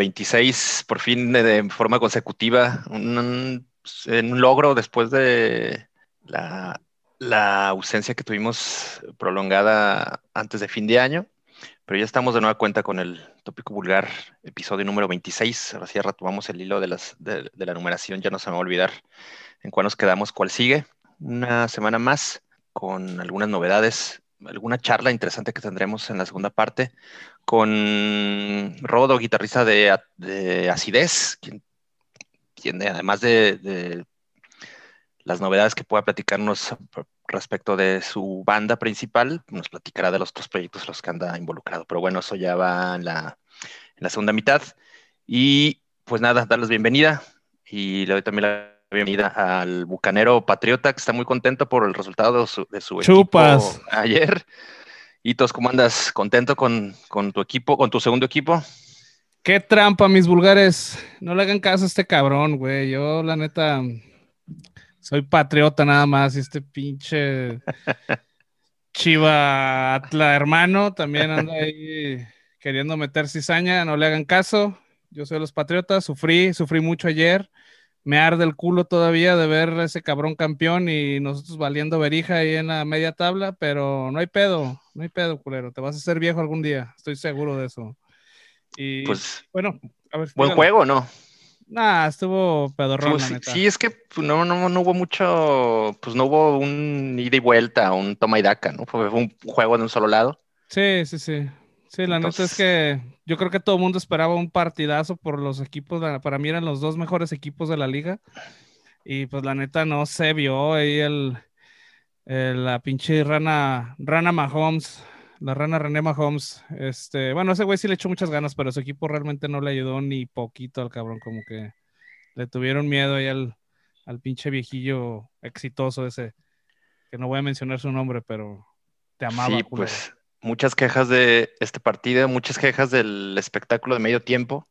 26 por fin de, forma consecutiva, un, un, logro después de la, la, ausencia que tuvimos prolongada antes de fin de año, pero ya estamos de nueva cuenta con el tópico vulgar, episodio número 26. Ahora sí retomamos el hilo de, las, de, de la numeración, ya no se me va a olvidar en cuál nos quedamos, cuál sigue. Una semana más con algunas novedades, alguna charla interesante que tendremos en la segunda parte con Rodo, guitarrista de, Acidez, quien, quien además de, las novedades que pueda platicarnos respecto de su banda principal, nos platicará de los otros proyectos en los que anda involucrado. Pero bueno, eso ya va en la, en la segunda mitad. Y pues nada, darles bienvenida y le doy también la bienvenida al bucanero Patriota, que está muy contento por el resultado de su, de su Chupas. equipo ayer. Y todos, ¿cómo andas? ¿Contento con, con, tu equipo, con tu segundo equipo? Qué trampa, mis vulgares. No le hagan caso a este cabrón, güey. Yo, la neta, soy patriota nada más. Y este pinche Chiva Atla hermano también anda ahí queriendo meter cizaña. No le hagan caso. Yo soy los patriotas. Sufrí, sufrí mucho ayer me arde el culo todavía de ver ese cabrón campeón y nosotros valiendo verija ahí en la media tabla, pero no hay pedo, no hay pedo, culero. Te vas a hacer viejo algún día, estoy seguro de eso. Y pues, bueno, a ver. Buen juego, ¿no? Nah, estuvo pedorrón, pues, Sí, es que pues, no, no, no, hubo mucho, pues no hubo un ida y vuelta, un toma y daca, ¿no? Fue un juego de un solo lado. Sí, sí, sí. Sí, la neta es que yo creo que todo el mundo esperaba un partidazo por los equipos, para mí eran los dos mejores equipos de la liga. Y pues la neta no se vio ahí el, la pinche rana, rana Mahomes, la rana René Mahomes. Este, bueno, ese güey sí le echó muchas ganas, pero su equipo realmente no le ayudó ni poquito al cabrón, como que le tuvieron miedo ahí al, al pinche viejillo exitoso ese, que no voy a mencionar su nombre, pero te amaba. Sí, pues muchas quejas de este partido, muchas quejas del espectáculo de medio tiempo.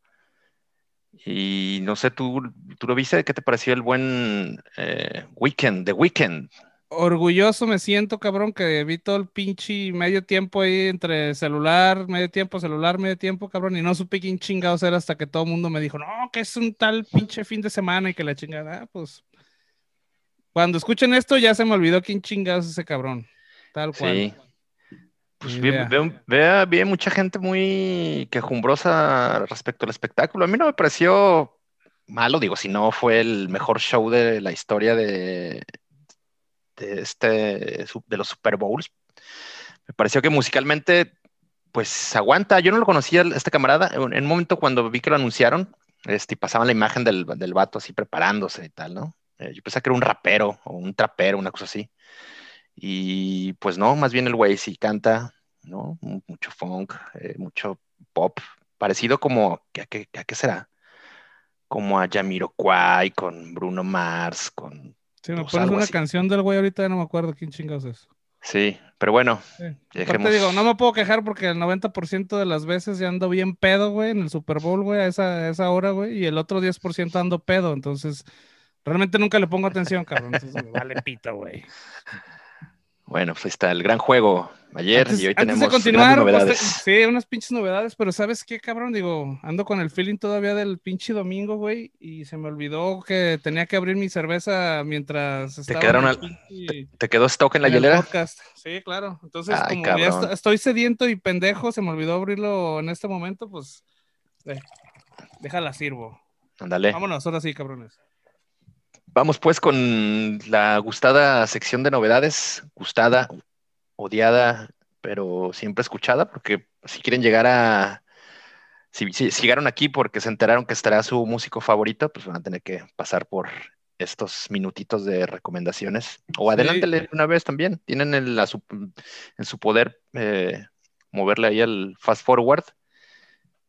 Y no sé, ¿tú, tú lo viste? ¿Qué te pareció el buen eh, weekend, The Weekend? Orgulloso me siento, cabrón, que vi todo el pinche medio tiempo ahí entre celular, medio tiempo, celular, medio tiempo, cabrón, y no supe quién chingados era hasta que todo el mundo me dijo, no, que es un tal pinche fin de semana y que la chingada, ah, pues. Cuando escuchen esto ya se me olvidó quién chingados es ese cabrón. Tal cual. Sí. Pues veo, ve, mucha gente muy quejumbrosa respecto al espectáculo. A mí no me pareció malo, digo, si no fue el mejor show de la historia de, de, este, de los Super Bowls. Me pareció que musicalmente, pues aguanta. Yo no lo conocía, este camarada. En un momento cuando vi que lo anunciaron, este, pasaban la imagen del, del vato así preparándose y tal, ¿no? Eh, yo pensé que era un rapero o un trapero, una cosa así. Y pues no, más bien el güey sí canta, ¿no? Mucho funk, eh, mucho pop, parecido como, ¿a qué, a qué será? Como a Jamiroquai, con Bruno Mars, con... Sí, me pues, pones una canción del güey ahorita, no me acuerdo quién chingados es. Sí, pero bueno. Te digo, no me puedo quejar porque el 90% de las veces ya ando bien pedo, güey, en el Super Bowl, güey, a esa, esa hora, güey, y el otro 10% ando pedo, entonces realmente nunca le pongo atención, cabrón, entonces me vale pito, güey. Bueno, pues está el gran juego ayer y hoy tenemos de continuar, pues, novedades. sí, unas pinches novedades, pero ¿sabes qué, cabrón? Digo, ando con el feeling todavía del pinche domingo, güey, y se me olvidó que tenía que abrir mi cerveza mientras ¿Te estaba ¿Te, quedó stock en la hielera? Sí, claro. Entonces, como ya estoy sediento y pendejo, se me olvidó abrirlo en este momento, pues déjala sirvo. Ándale. Vámonos, ahora sí, cabrones. Vamos pues con la gustada sección de novedades, gustada, odiada, pero siempre escuchada, porque si quieren llegar a, si, llegaron aquí porque se enteraron que estará su músico favorito, pues van a tener que pasar por estos minutitos de recomendaciones. O adelántele una vez también, tienen en, en su poder eh, moverle ahí al fast forward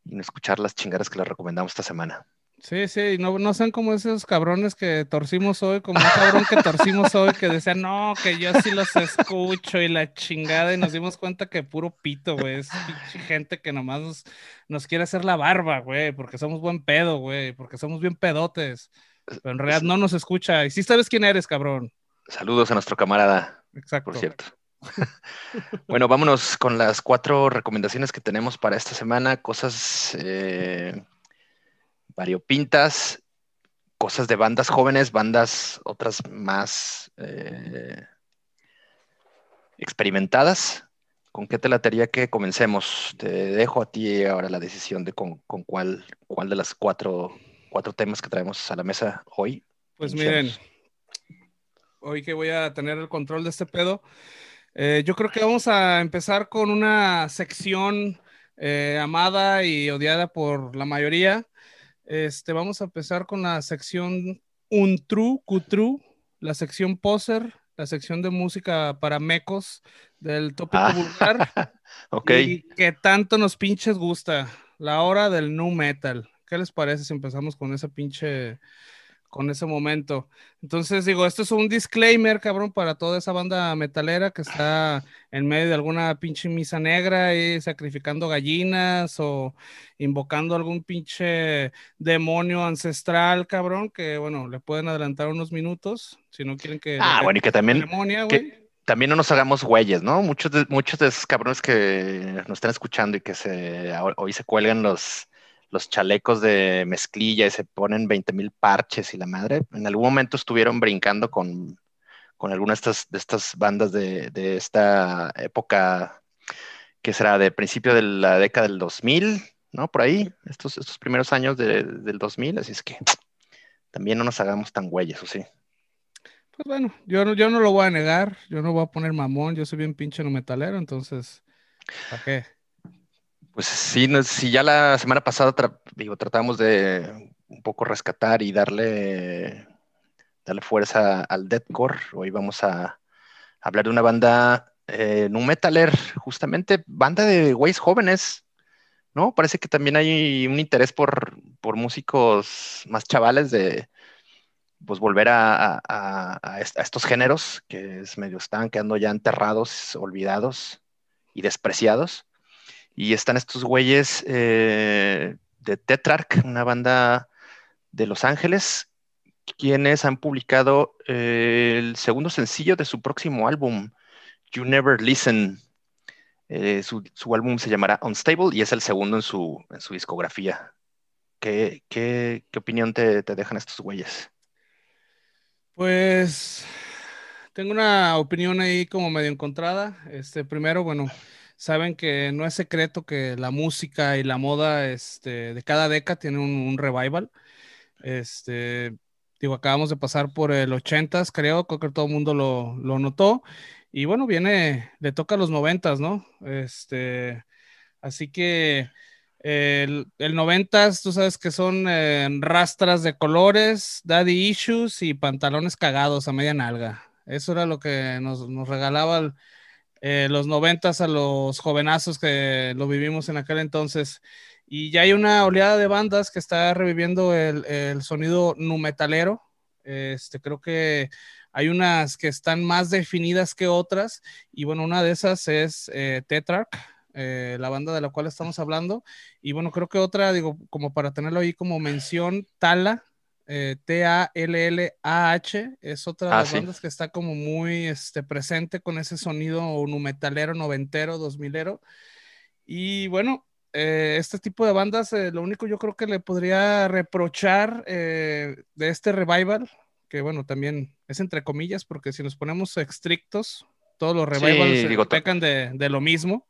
y escuchar las chingadas que les recomendamos esta semana. Sí, sí, no, no sean como esos cabrones que torcimos hoy, como un cabrón que torcimos hoy que decía, no, que yo sí los escucho y la chingada, y nos dimos cuenta que puro pito, güey, es gente que nomás nos, quiere hacer la barba, güey, porque somos buen pedo, güey, porque somos bien pedotes, pero en realidad no nos escucha, y sí sabes quién eres, cabrón. Saludos a nuestro camarada. Exacto. Por cierto. bueno, vámonos con las cuatro recomendaciones que tenemos para esta semana, cosas... Eh variopintas, cosas de bandas jóvenes, bandas otras más eh, experimentadas. ¿Con qué te latería que comencemos? Te dejo a ti ahora la decisión de con, cuál, cuál de las cuatro, cuatro temas que traemos a la mesa hoy. Pues miren, hoy que voy a tener el control de este pedo, eh, yo creo que vamos a empezar con una sección eh, amada y odiada por la mayoría. Este, vamos a empezar con la sección Un True, Cutru, la sección Poser, la sección de música para mecos del tópico ah, vulgar. ok. Y que tanto nos pinches gusta, la hora del nu metal. ¿Qué les parece si empezamos con esa pinche con ese momento. Entonces, digo, esto es un disclaimer, cabrón, para toda esa banda metalera que está en medio de alguna pinche misa negra y sacrificando gallinas o invocando algún pinche demonio ancestral, cabrón, que bueno, le pueden adelantar unos minutos si no quieren que. Ah, bueno, y que también. también no nos hagamos güeyes, ¿no? Muchos de, muchos de esos cabrones que nos están escuchando y que se, hoy se cuelgan los, los chalecos de mezclilla y se ponen 20 mil parches y la madre. En algún momento estuvieron brincando con, con algunas de estas, de estas bandas de, de, esta época que será de principio de la década del 2000, ¿no? Por ahí, estos, estos primeros años de, del 2000, así es que también no nos hagamos tan güeyes, ¿o sí? Pues bueno, yo, yo no lo voy a negar, yo no voy a poner mamón, yo soy bien pinche no metalero, entonces, ¿para qué? Pues sí, si ya la semana pasada digo, tratamos de un poco rescatar y darle, darle fuerza al deathcore, hoy vamos a hablar de una banda, eh, un metaler, justamente banda de güeyes jóvenes, ¿no? Parece que también hay un interés por, músicos más chavales de pues volver a, a, estos géneros que es medio están quedando ya enterrados, olvidados y despreciados. Y están estos güeyes eh, de Tetrarch, una banda de Los Ángeles, quienes han publicado eh, el segundo sencillo de su próximo álbum, You Never Listen. Eh, su, álbum se llamará Unstable y es el segundo en su, en su discografía. ¿Qué, qué, qué opinión te, te, dejan estos güeyes? Pues tengo una opinión ahí como medio encontrada. Este, primero, bueno, saben que no es secreto que la música y la moda este, de cada década tienen un, revival. Este, digo, acabamos de pasar por el 80s, creo, que todo el mundo lo, lo, notó. Y bueno, viene, le toca a los 90s, ¿no? Este, así que el, el 90s, tú sabes que son eh, rastras de colores, daddy issues y pantalones cagados a media nalga. Eso era lo que nos, nos regalaba el eh, los noventas a los jovenazos que lo vivimos en aquel entonces. Y ya hay una oleada de bandas que está reviviendo el, sonido nu metalero. Este, creo que hay unas que están más definidas que otras. Y bueno, una de esas es eh, Tetrarch, eh, la banda de la cual estamos hablando. Y bueno, creo que otra, digo, como para tenerlo ahí como mención, Tala, eh, T-A-L-L-A-H, es otra de ah, las bandas que está como muy este, presente con ese sonido numetalero, noventero, dos milero. Y bueno, eh, este tipo de bandas, eh, lo único yo creo que le podría reprochar de este revival, que bueno, también es entre comillas, porque si nos ponemos estrictos, todos los revivals pecan de, de lo mismo,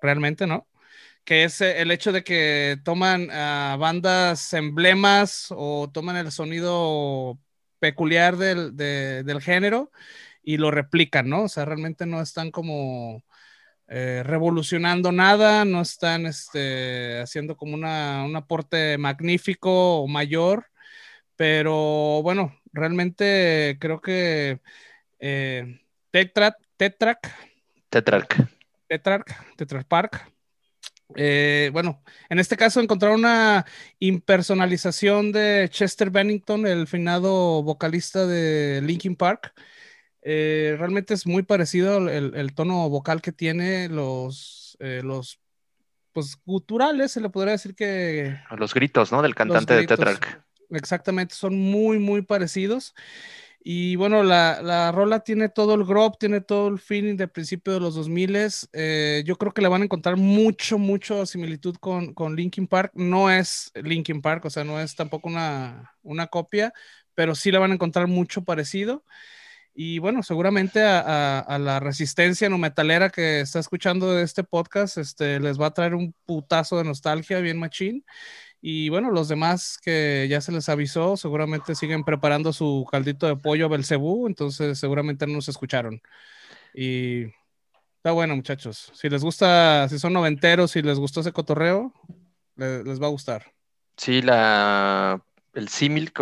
realmente, ¿no? Que es eh, el hecho de que toman bandas emblemas o toman el sonido peculiar del, del, género y lo replican, ¿no? O sea, realmente no están como eh, revolucionando nada, no están este, haciendo como una, un aporte magnífico o mayor, pero bueno, realmente creo que eh, Tetrac, Tetrac, Tetrac, Tetrac, Tetrac Park, eh, bueno, en este caso encontraron una impersonalización de Chester Bennington, el finado vocalista de Linkin Park. Eh, realmente es muy parecido el, tono vocal que tiene, los, eh, los pues guturales, se le podría decir que... Los gritos, ¿no? Del cantante de Tetrarch. Exactamente, son muy, muy parecidos. Y bueno, la, la, rola tiene todo el grop, tiene todo el feeling de principio de los 2000. Eh, yo creo que le van a encontrar mucho, mucho similitud con, con Linkin Park. No es Linkin Park, o sea, no es tampoco una, una copia, pero sí le van a encontrar mucho parecido. Y bueno, seguramente a, a, la resistencia no metalera que está escuchando este podcast, este, les va a traer un putazo de nostalgia bien machín. Y bueno, los demás que ya se les avisó, seguramente siguen preparando su caldito de pollo Belcebú, entonces seguramente no nos escucharon. Y está bueno, muchachos. Si les gusta, si son noventeros, si les gustó ese cotorreo, les, va a gustar. Sí, la, el símil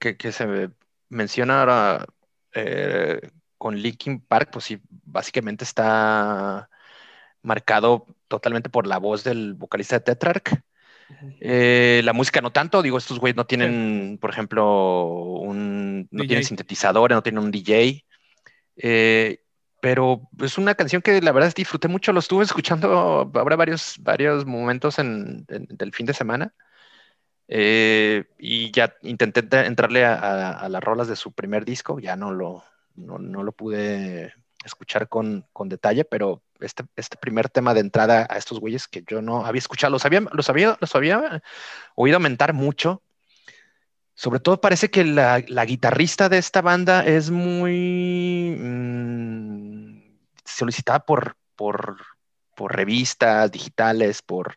que, se menciona ahora eh, con Linkin Park, pues sí, básicamente está marcado totalmente por la voz del vocalista de Tetrarch eh, la música no tanto, digo, estos güeyes no tienen, por ejemplo, un, no tienen sintetizadores, no tienen un DJ. Eh, pero es una canción que la verdad disfruté mucho, lo estuve escuchando ahora varios, varios momentos en, del fin de semana. Eh, y ya intenté entrarle a, las rolas de su primer disco, ya no lo, no, no lo pude escuchar con, con detalle, pero este, este, primer tema de entrada a estos güeyes que yo no había escuchado, los había, los había, los había oído aumentar mucho. Sobre todo parece que la, la guitarrista de esta banda es muy mm, solicitada por, por, por, revistas digitales, por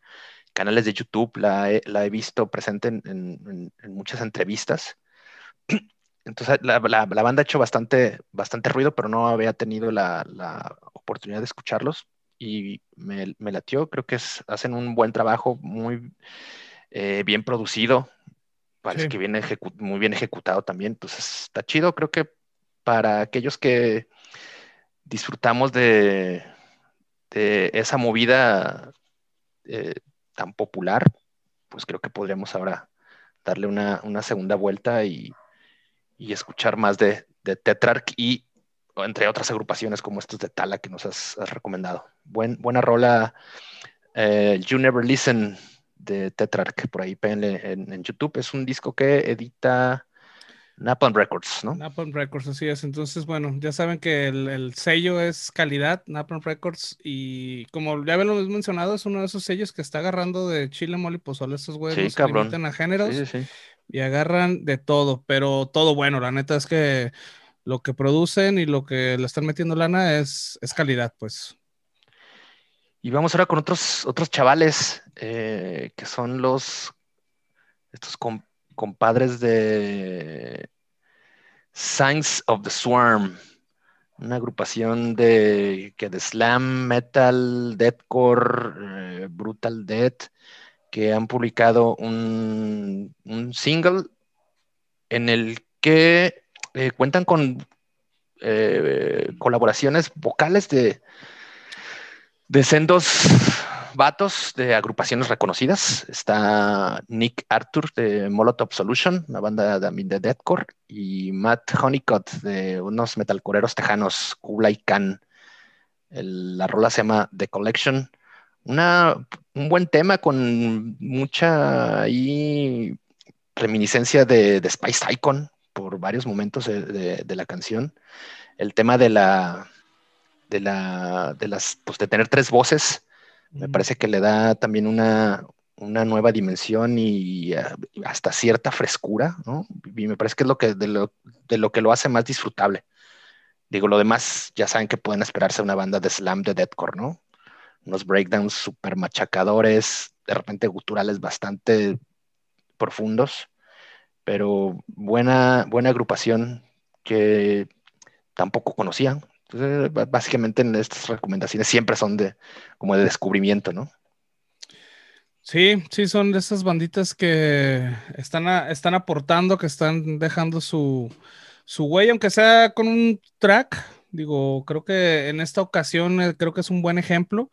canales de YouTube. La he, la he visto presente en, en, en, muchas entrevistas. Entonces la, la, la, banda ha hecho bastante, bastante ruido, pero no había tenido la, oportunidad de escucharlos y me, me, latió. Creo que es, hacen un buen trabajo, muy eh, bien producido. Parece que viene muy bien ejecutado también. Entonces está chido. Creo que para aquellos que disfrutamos de, de esa movida eh, tan popular, pues creo que podríamos ahora darle una, una segunda vuelta y y escuchar más de, de Tetrarch y entre otras agrupaciones como estos de Tala que nos has, recomendado. Buen, buena rola, eh, You Never Listen de Tetrarch, por ahí en, YouTube. Es un disco que edita Napalm Records, ¿no? Napalm Records, así es. Entonces, bueno, ya saben que el, sello es calidad, Napalm Records, y como ya lo hemos mencionado, es uno de esos sellos que está agarrando de Chile, Mole y Pozole. Estos güeyes sí, se limitan a géneros. Sí, sí, y agarran de todo, pero todo bueno. La neta es que lo que producen y lo que le están metiendo lana es, es calidad, pues. Y vamos ahora con otros, otros chavales eh, que son los estos compadres de Signs of the Swarm, una agrupación de que de slam, metal, deathcore, eh, brutal death que han publicado un, single en el que eh, cuentan con eh, colaboraciones vocales de, de sendos vatos de agrupaciones reconocidas. Está Nick Arthur de Molotov Solution, una banda de, de deathcore, y Matt Honeycutt de unos metalcoreros tejanos, Kublai Khan. la rola se llama The Collection un buen tema con mucha reminiscencia de, Spice Icon por varios momentos de, la canción. El tema de la de la de las pues de tener tres voces me parece que le da también una, nueva dimensión y eh, hasta cierta frescura, ¿no? Y me parece que es lo que de lo, de lo que lo hace más disfrutable. Digo, lo demás ya saben que pueden esperarse una banda de slam de deathcore, ¿no? Unos breakdowns súper machacadores, de repente guturales bastante profundos, pero buena, buena agrupación que tampoco conocía. Entonces, básicamente en estas recomendaciones siempre son de como de descubrimiento, ¿no? Sí, sí, son de esas banditas que están, están aportando, que están dejando su, su huella, aunque sea con un track, Digo, creo que en esta ocasión eh, creo que es un buen ejemplo.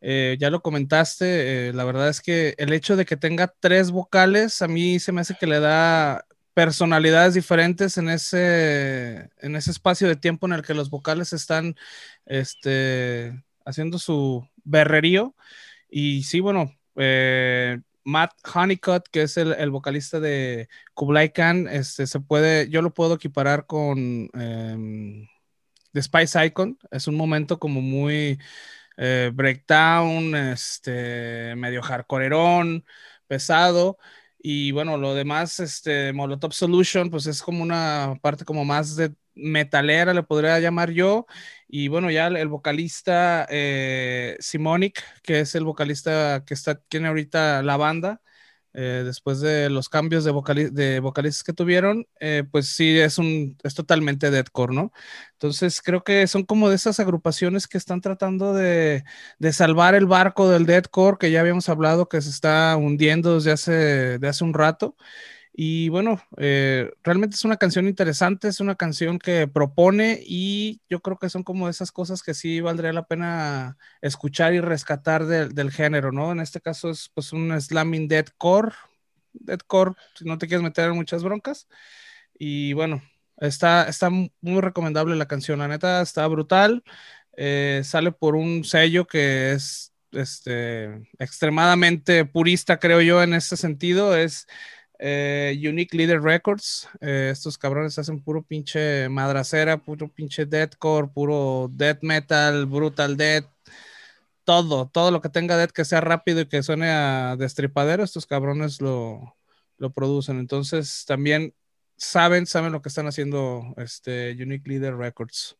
Eh, ya lo comentaste, eh, la verdad es que el hecho de que tenga tres vocales a mí se me hace que le da personalidades diferentes en ese, en ese espacio de tiempo en el que los vocales están este, haciendo su berrerío. Y sí, bueno, Matt Honeycutt, que es el, vocalista de Kublai Khan, este, se puede, yo lo puedo equiparar con em, The Spice Icon. Es un momento como muy eh, breakdown, este, medio hardcoreerón, pesado. Y bueno, lo demás, este, Molotov Solution, pues es como una parte como más de metalera, le podría llamar yo. Y bueno, ya el, vocalista eh, Simonic, que es el vocalista que está, tiene ahorita la banda, eh, después de los cambios de, de vocalistas que tuvieron, eh, pues sí, es, un, es totalmente deathcore, ¿no? Entonces creo que son como de esas agrupaciones que están tratando de, de salvar el barco del deathcore que ya habíamos hablado que se está hundiendo desde hace, de hace un rato. Y bueno, eh, realmente es una canción interesante, es una canción que propone y yo creo que son como esas cosas que sí valdría la pena escuchar y rescatar del género, ¿no? En este caso es pues un slamming deadcore, deadcore, si no te quieres meter en muchas broncas. Y bueno, está, está muy recomendable la canción, la neta está brutal. Eh, sale por un sello que es este, extremadamente purista, creo yo, en ese sentido. Es eh, Unique Leader Records. Eh, estos cabrones hacen puro pinche madracera, puro pinche deathcore, puro death metal, brutal death. Todo, todo lo que tenga death que sea rápido y que suene a destripadero, estos cabrones lo, lo producen. Entonces también saben, saben lo que están haciendo este Unique Leader Records.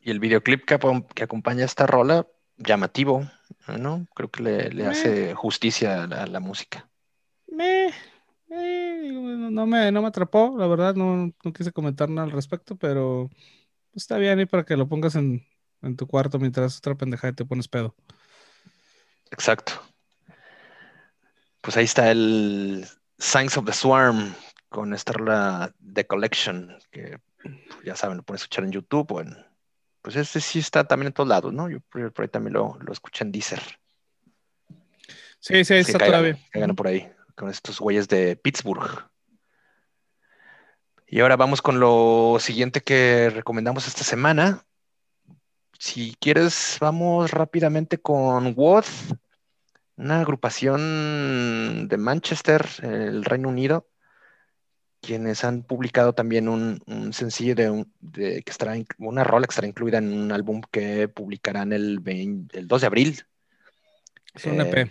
Y el videoclip que, que acompaña esta rola, llamativo, ¿no? Creo que le, hace justicia a la, música. Me, eh, no, me, no me atrapó, la verdad, no, no quise comentar nada al respecto, pero pues, está bien ahí para que lo pongas en, tu cuarto mientras otra pendejada te pones pedo. Exacto. Pues ahí está el Signs of the Swarm con esta The Collection, que ya saben, lo pueden escuchar en YouTube o en. Pues este sí está también en todos lados, ¿no? Yo por ahí también lo, lo escuché en Deezer. Sí, sí, está todavía. Que por ahí con estos güeyes de Pittsburgh. Y ahora vamos con lo siguiente que recomendamos esta semana. Si quieres, vamos rápidamente con Woth, una agrupación de Manchester, el Reino Unido, quienes han publicado también un, sencillo de, que estará una rola que estará incluida en un álbum que publicarán el, el 2 de abril. Es un EP.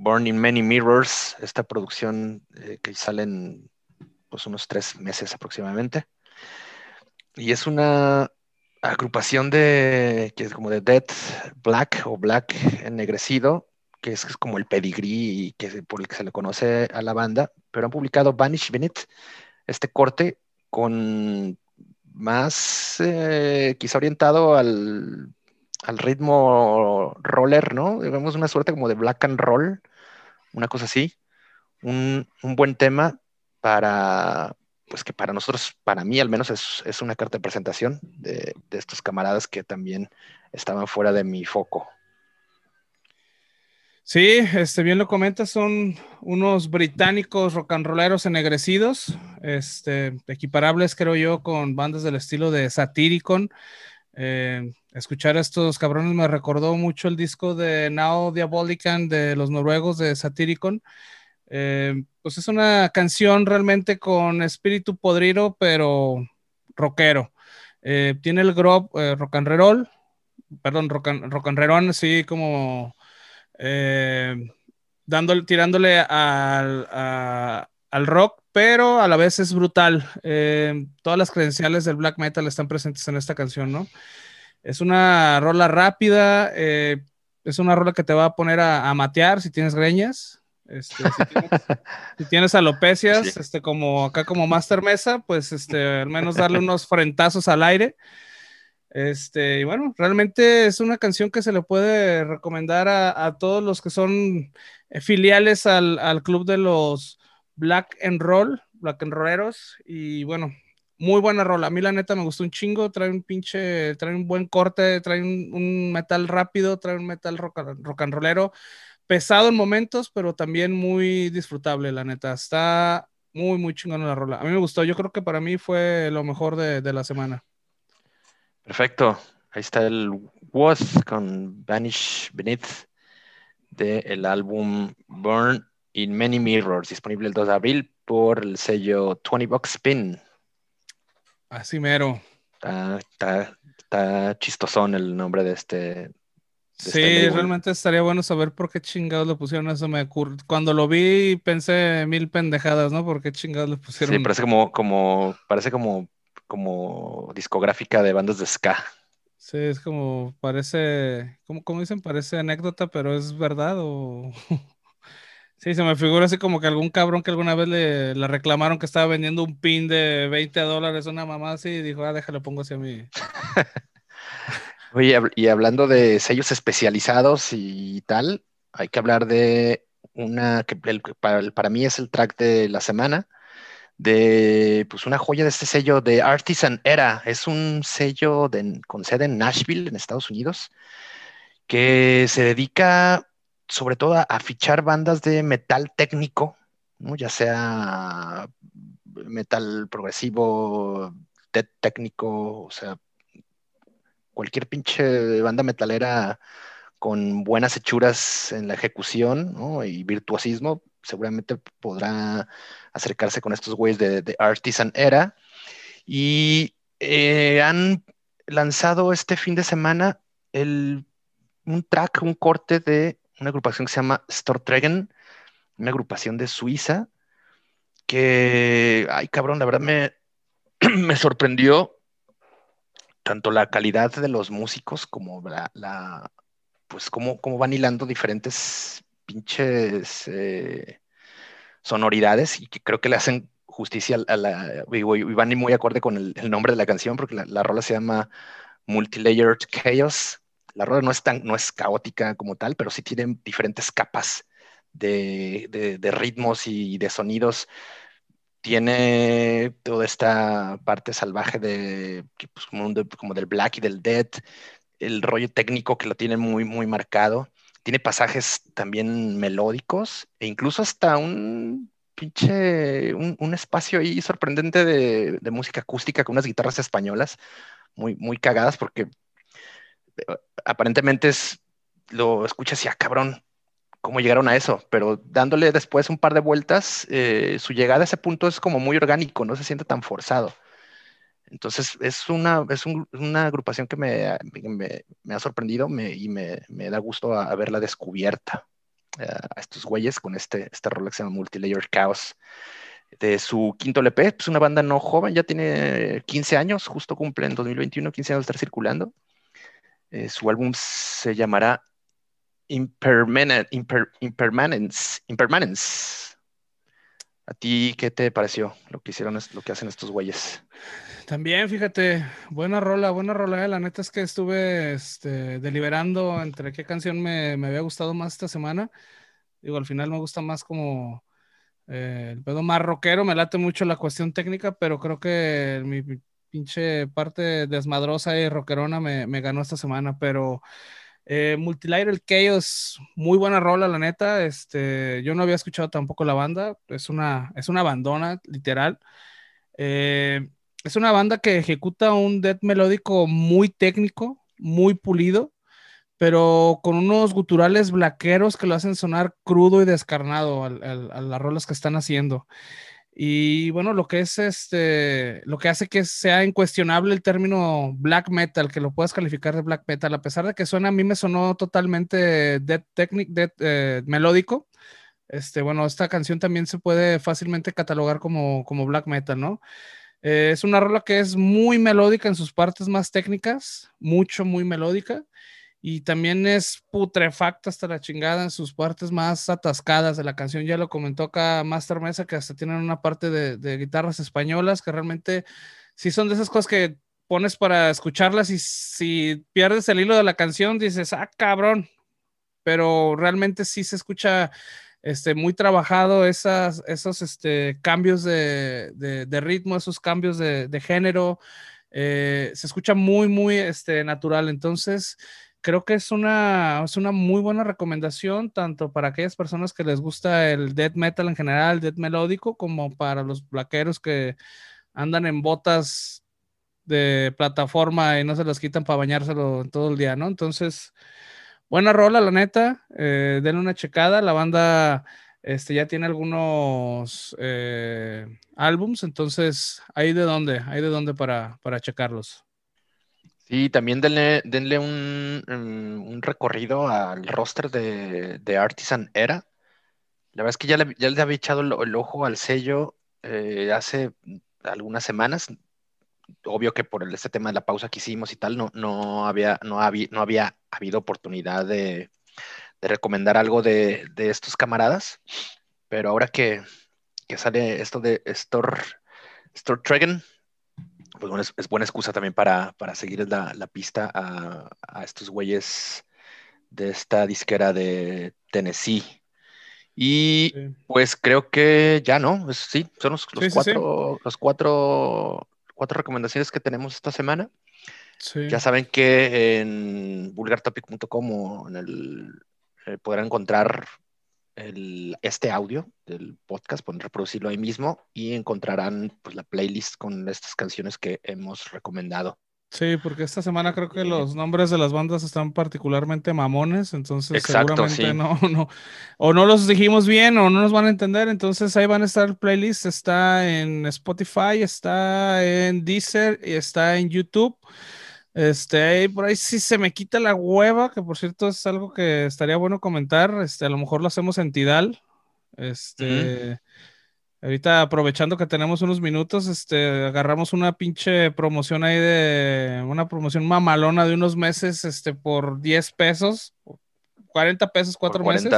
Born in Many Mirrors, esta producción eh, que sale en pues, unos tres meses aproximadamente. Y es una agrupación de, que es como de Dead Black o Black ennegrecido, que es, como el pedigrí que, por el que se le conoce a la banda, pero han publicado Vanish Beneath, este corte con más eh, quizá orientado al, al ritmo roller, ¿no? Digamos una suerte como de black and roll, una cosa así, un, buen tema para, pues que para nosotros, para mí al menos, es, una carta de presentación de, estos camaradas que también estaban fuera de mi foco. Sí, este, bien lo comentas, son unos británicos rock and rolleros ennegrecidos, este, equiparables creo yo con bandas del estilo de Satyricon. Eh, escuchar a estos cabrones me recordó mucho el disco de Now Diabolican de los noruegos de Satyricon. Eh, pues es una canción realmente con espíritu podrido, pero rockero. Eh, tiene el grob rock and roll, perdón, rock and, rock and roll, así como dándole, tirándole al, al rock, pero a la vez es brutal. Eh, todas las credenciales del black metal están presentes en esta canción, ¿no? Es una rola rápida, eh, es una rola que te va a poner a, matear si tienes greñas. Este, si, tienes, alopecias, este, como acá como Master Mesa, pues este, al menos darle unos frentazos al aire. Este, y bueno, realmente es una canción que se le puede recomendar a, todos los que son filiales al, al club de los Black and Roll, Black and Rolleros. Y bueno, muy buena rola. A mí la neta me gustó un chingo. Trae un pinche, trae un buen corte, trae un, metal rápido, trae un metal rock, and rollero. Pesado en momentos, pero también muy disfrutable, la neta. Está muy, muy chingona la rola. A mí me gustó. Yo creo que para mí fue lo mejor de, de la semana. Perfecto. Ahí está el Was con Vanish Beneath del álbum Burn In Many Mirrors, disponible el 2 de abril por el sello 20 Bucks Spin. Así mero. Está, está, chistosón el nombre de este. sí, este realmente estaría bueno saber por qué chingados le pusieron eso. Me Cuando lo vi pensé mil pendejadas, ¿no? ¿Por qué chingados le pusieron? Sí, parece como, como, parece como, como discográfica de bandas de ska. Sí, es como, parece, como, como dicen, parece anécdota, pero es verdad o... Sí, se me figura así como que algún cabrón que alguna vez le, reclamaron que estaba vendiendo un pin de 20 dólares una mamá así y dijo, ah, déjalo, pongo así a mí. Oye, y hablando de sellos especializados y tal, hay que hablar de una que para, mí es el track de la semana, de pues una joya de este sello de Artisan Era. Es un sello con sede en Nashville, en Estados Unidos, que se dedica sobre todo a, fichar bandas de metal técnico, ya sea metal progresivo, técnico, o sea, cualquier pinche banda metalera con buenas hechuras en la ejecución y virtuosismo, seguramente podrá acercarse con estos güeyes de, Artisan Era. Y eh, han lanzado este fin de semana un track, un corte de una agrupación que se llama Stortregen, una agrupación de Suiza, que, ay cabrón, la verdad me, me sorprendió tanto la calidad de los músicos como la, pues cómo, cómo, van hilando diferentes pinches eh, sonoridades y creo que le hacen justicia a la, y, van muy acorde con el, el, nombre de la canción porque la, la rola se llama Multilayered Chaos la rueda no es tan, no es caótica como tal, pero sí tiene diferentes capas de, ritmos y de sonidos. Tiene toda esta parte salvaje de, pues, como, del black y del dead, el rollo técnico que lo tiene muy, muy marcado. Tiene pasajes también melódicos e incluso hasta un pinche, un, espacio ahí sorprendente de, de, música acústica con unas guitarras españolas muy, muy cagadas porque aparentemente es, lo escuchas y ah, cabrón, ¿cómo llegaron a eso? Pero dándole después un par de vueltas, eh, su llegada a ese punto es como muy orgánico, no se siente tan forzado. Entonces es una, es una agrupación que me, me, ha sorprendido y me, da gusto haberla descubierta eh, a estos güeyes con este, este rol que se llama Multilayer Chaos. De su quinto LP, es pues una banda no joven, ya tiene 15 años, justo cumple en 2021, 15 años de estar circulando. Eh, su álbum se llamará Impermanence, Impermanence. ¿A ti qué te pareció lo que hicieron, lo que hacen estos güeyes? También, fíjate, buena rola, buena rola. Eh. La neta es que estuve este, deliberando entre qué canción me, había gustado más esta semana. Digo, al final me gusta más como eh, el pedo más rockero. Me late mucho la cuestión técnica, pero creo que mi pinche parte desmadrosa y rockerona me, me ganó esta semana, pero eh, el Chaos, muy buena rola, la neta. Este, yo no había escuchado tampoco la banda, es una, es una bandona, literal. Eh, es una banda que ejecuta un death melódico muy técnico, muy pulido, pero con unos guturales blaqueros que lo hacen sonar crudo y descarnado a las rolas que están haciendo. Y bueno, lo que es este, lo que hace que sea incuestionable el término black metal, que lo puedas calificar de black metal, a pesar de que suena, a mí me sonó totalmente dead technic, dead, eh, melódico. Este, bueno, esta canción también se puede fácilmente catalogar como, como black metal, ¿no? Eh, es una rola que es muy melódica en sus partes más técnicas, mucho, muy melódica y también es putrefacta hasta la chingada en sus partes más atascadas de la canción. Ya lo comentó acá Master Mesa, que hasta tienen una parte de, guitarras españolas que realmente sí son de esas cosas que pones para escucharlas y si pierdes el hilo de la canción dices, ah, cabrón, pero realmente sí se escucha este, muy trabajado esas, esos este, cambios de, ritmo, esos cambios de, género. Eh, se escucha muy, muy este, natural. Entonces, creo que es una, es una muy buena recomendación, tanto para aquellas personas que les gusta el death metal en general, death melódico, como para los blaqueros que andan en botas de plataforma y no se las quitan para bañárselo todo el día, ¿no? Entonces, buena rola, la neta, eh, denle una checada. La banda este, ya tiene algunos eh, álbums, entonces, ¿hay de dónde? ¿Hay de dónde para, para checarlos? Sí, también denle, denle un, mm, un, recorrido al roster de, de, Artisan Era. La verdad es que ya le, ya le había echado el, ojo al sello eh, hace algunas semanas. Obvio que por este tema de la pausa que hicimos y tal, no, no, había, no, había, no había habido oportunidad de, de recomendar algo de, de, estos camaradas. Pero ahora que, que sale esto de Store, Store Dragon, pues bueno, es, buena excusa también para, para seguir la, la pista a, a, estos güeyes de esta disquera de Tennessee. Y pues creo que ya no, pues sí, son los, los cuatro, los cuatro, cuatro recomendaciones que tenemos esta semana. Ya saben que en vulgartopic.com en el eh, podrán encontrar este audio del podcast, pueden reproducirlo ahí mismo y encontrarán pues, la playlist con estas canciones que hemos recomendado. Sí, porque esta semana creo que los nombres de las bandas están particularmente mamones, entonces seguramente no, no, o no los dijimos bien o no nos van a entender, entonces ahí van a estar playlist, está en Spotify, está en Deezer y está en YouTube. Este, por ahí sí se me quita la hueva, que por cierto es algo que estaría bueno comentar. Este, a lo mejor lo hacemos en Tidal. Este, ahorita aprovechando que tenemos unos minutos, este, agarramos una pinche promoción ahí de una promoción mamalona de unos meses, este, por 10 pesos, 40 pesos, cuatro meses.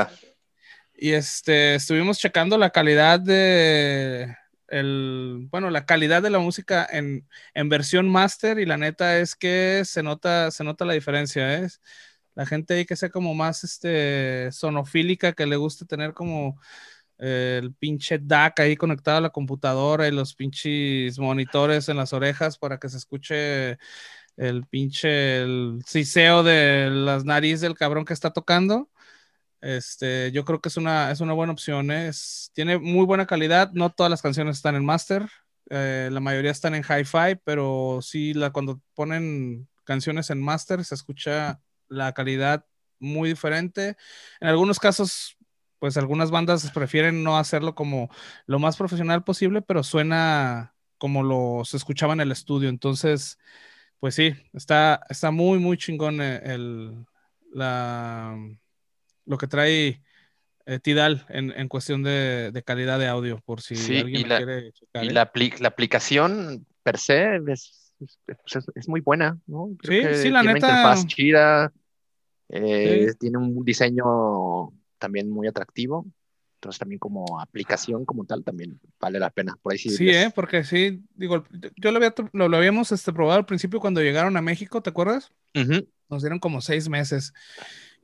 Y este, estuvimos checando la calidad de el, bueno, la calidad de la música en, versión master y la neta es que se nota, se nota la diferencia, ¿eh? La gente ahí que sea como más este, sonofílica, que le guste tener como eh, el pinche DAC ahí conectado a la computadora y los pinches monitores en las orejas para que se escuche el pinche el siseo de las narices del cabrón que está tocando. Este, yo creo que es una, es una buena opción. ¿eh? Es, tiene muy buena calidad. No todas las canciones están en master. Eh, la mayoría están en hi-fi, pero sí, la, cuando ponen canciones en master se escucha la calidad muy diferente. En algunos casos, pues algunas bandas prefieren no hacerlo como lo más profesional posible, pero suena como lo se escuchaba en el estudio. Entonces, pues sí, está, está muy, muy chingón eh, el, la, lo que trae eh, Tidal en, cuestión de, calidad de audio, por si alguien quiere checar. Y ¿eh? la, aplicación per se es, es, muy buena, ¿no? sí, sí, la tiene neta. Interfaz chida, eh, tiene un diseño también muy atractivo. Entonces también como aplicación como tal también vale la pena. Por ahí sí, sí ¿eh? porque sí, digo, yo lo, había, lo, habíamos este, probado al principio cuando llegaron a México, ¿te acuerdas? Nos dieron como seis meses.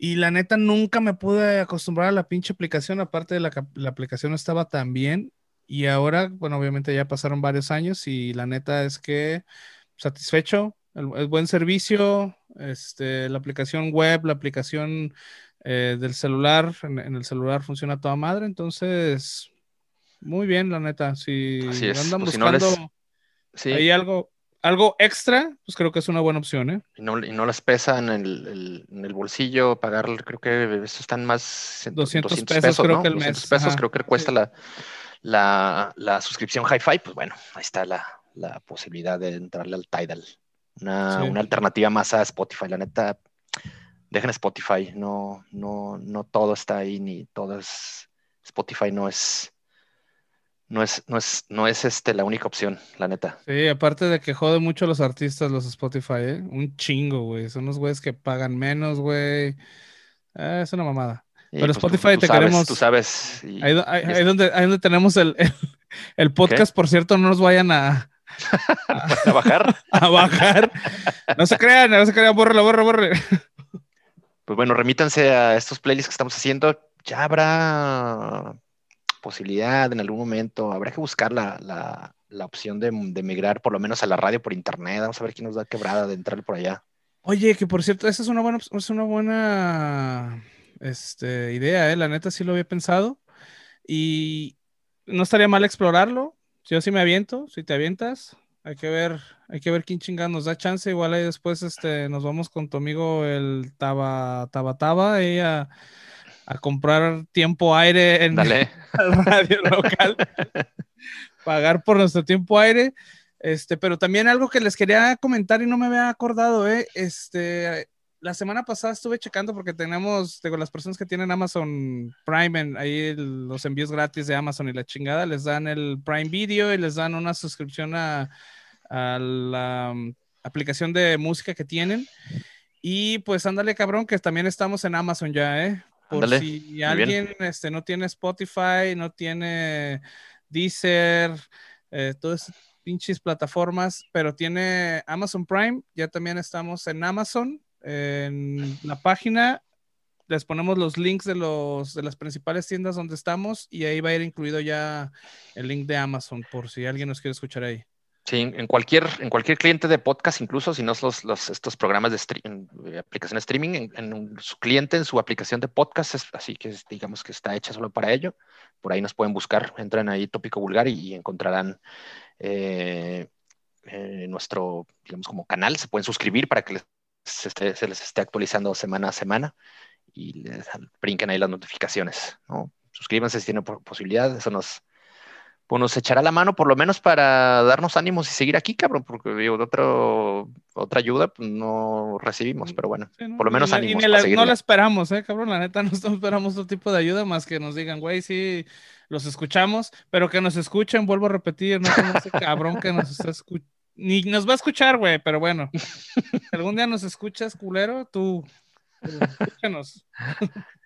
Y la neta nunca me pude acostumbrar a la pinche aplicación, aparte de la la aplicación estaba tan bien. Y ahora, bueno, obviamente ya pasaron varios años y la neta es que satisfecho, el, buen servicio, este, la aplicación web, la aplicación eh, del celular, en, el celular funciona toda madre, entonces, muy bien, la neta. Si andan pues buscando hay algo, algo extra, pues creo que es una buena opción, ¿eh? Y no, y no las pesa en el, en el bolsillo, pagar, creo que eso están más... 200, pesos, creo que el 200 pesos creo que cuesta la, la, la, suscripción Hi-Fi, pues bueno, ahí está la, la posibilidad de entrarle al Tidal. Una, una, alternativa más a Spotify, la neta, dejen Spotify, no, no, no todo está ahí, ni todo es... Spotify no es no es, no es, no es este la única opción, la neta. Sí, aparte de que jode mucho a los artistas los Spotify, ¿eh? Un chingo, güey. Son unos güeyes que pagan menos, güey. Eh, es una mamada. Pero pues, Spotify te queremos. Tú sabes. Ahí, donde, ahí donde tenemos el, el, podcast, por cierto, no nos vayan a. A, bajar. a bajar. No se crean, no se crean, borre, borre, borre. Pues bueno, remítanse a estos playlists que estamos haciendo. Ya habrá posibilidad en algún momento. Habrá que buscar la, la, la opción de, de, migrar por lo menos a la radio por internet. Vamos a ver quién nos da quebrada de entrar por allá. Oye, que por cierto, esa es una buena, es una buena este, idea, ¿eh? La neta sí lo había pensado. Y no estaría mal explorarlo. Yo sí me aviento, si te avientas, hay que ver, hay que ver quién chingada nos da chance. Igual ahí después este, nos vamos con tu amigo el Taba Taba Taba, ella a comprar tiempo aire en Dale. radio local, pagar por nuestro tiempo aire. Este, pero también algo que les quería comentar y no me había acordado, ¿eh? Este, la semana pasada estuve checando porque tenemos, digo, las personas que tienen Amazon Prime, en, ahí los envíos gratis de Amazon y la chingada, les dan el Prime Video y les dan una suscripción a, a la um, aplicación de música que tienen. Y pues ándale, cabrón, que también estamos en Amazon ya, ¿eh? Por si alguien este, no tiene Spotify, no tiene Deezer, eh, todas esas pinches plataformas, pero tiene Amazon Prime, ya también estamos en Amazon, en la página. Les ponemos los links de, los, de las principales tiendas donde estamos y ahí va a ir incluido ya el link de Amazon por si alguien nos quiere escuchar ahí. Sí, en cualquier, en cualquier cliente de podcast, incluso si no son los, los, estos programas de stream, aplicación de streaming, en, en un, su cliente, en su aplicación de podcast, es, así que digamos que está hecha solo para ello. Por ahí nos pueden buscar, entran ahí tópico vulgar y, encontrarán eh, eh, nuestro, digamos, como canal. Se pueden suscribir para que se, les esté actualizando semana a semana y les brinquen ahí las notificaciones. ¿no? Suscríbanse si tienen posibilidad, eso nos, pues nos echará la mano por lo menos para darnos ánimos y seguir aquí, cabrón, porque digo, otro, otra ayuda pues, no recibimos, pero bueno, sí, no, por lo menos y ánimos. Y la, no la esperamos, eh, cabrón, la neta no esperamos otro tipo de ayuda más que nos digan, güey, sí, los escuchamos, pero que nos escuchen, vuelvo a repetir, no como ese cabrón que nos está escuchando. Ni nos va a escuchar, güey, pero bueno. algún día nos escuchas, culero, tú escúchanos.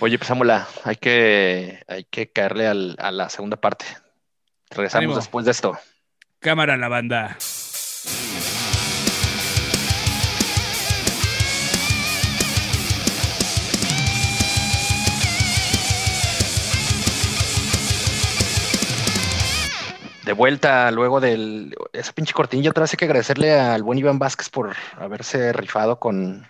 Oye, pues Amula, hay que, hay que caerle al, a la segunda parte. Regresamos Ánimo. después de esto. Cámara la banda. De vuelta luego del esa pinche cortinilla, otra vez hay que agradecerle al buen Iván Vázquez por haberse rifado con,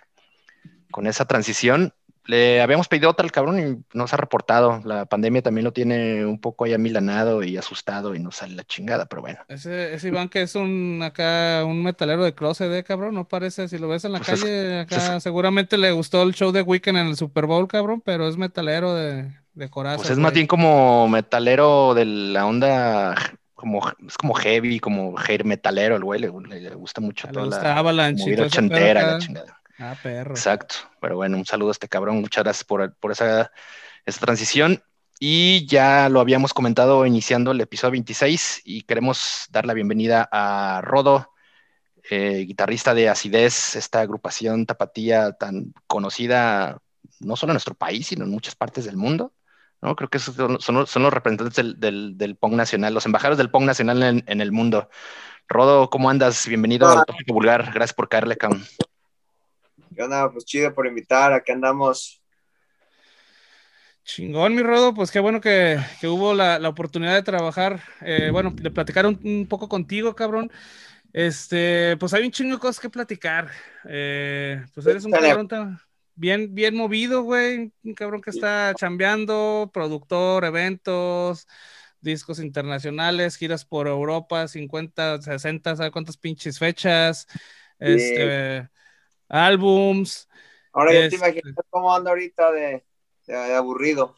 con esa transición le habíamos pedido otra al cabrón y nos ha reportado. La pandemia también lo tiene un poco ahí amilanado y asustado y nos sale la chingada, pero bueno. Ese, ese Iván que es un acá un metalero de closet, ¿eh, cabrón? No parece, si lo ves en la pues calle, es, acá es, seguramente le gustó el show de Weekend en el Super Bowl, cabrón, pero es metalero de, de corazón. Pues es más bien como metalero de la onda como, es como heavy, como hair metalero, el güey, le, le, le gusta mucho le toda gusta la Avalanche movida ochentera, la chingada. Ah, perro. Exacto. Pero bueno, un saludo a este cabrón. Muchas gracias por, por esa, esa, transición. Y ya lo habíamos comentado iniciando el episodio 26 y queremos dar la bienvenida a Rodo, eh, guitarrista de Acidez, esta agrupación tapatía tan conocida no solo en nuestro país, sino en muchas partes del mundo. ¿no? Creo que son, son, son los representantes del, del, del, Pong Nacional, los embajadores del Pong Nacional en, en el mundo. Rodo, ¿cómo andas? Bienvenido al Tópico Vulgar. Gracias por caerle, cabrón. ¿Qué onda? Pues chido por invitar, aquí andamos. Chingón, mi Rodo, pues qué bueno que, que hubo la, la, oportunidad de trabajar, eh, bueno, de platicar un, un, poco contigo, cabrón. Este, pues hay un chingo de cosas que platicar. Eh, pues eres un cabrón tan, bien, bien movido, güey, un cabrón que está chambeando, productor, eventos, discos internacionales, giras por Europa, 50, 60, ¿sabes cuántas pinches fechas? Este álbums. Ahora ya te imaginas cómo anda ahorita de, de, de, aburrido.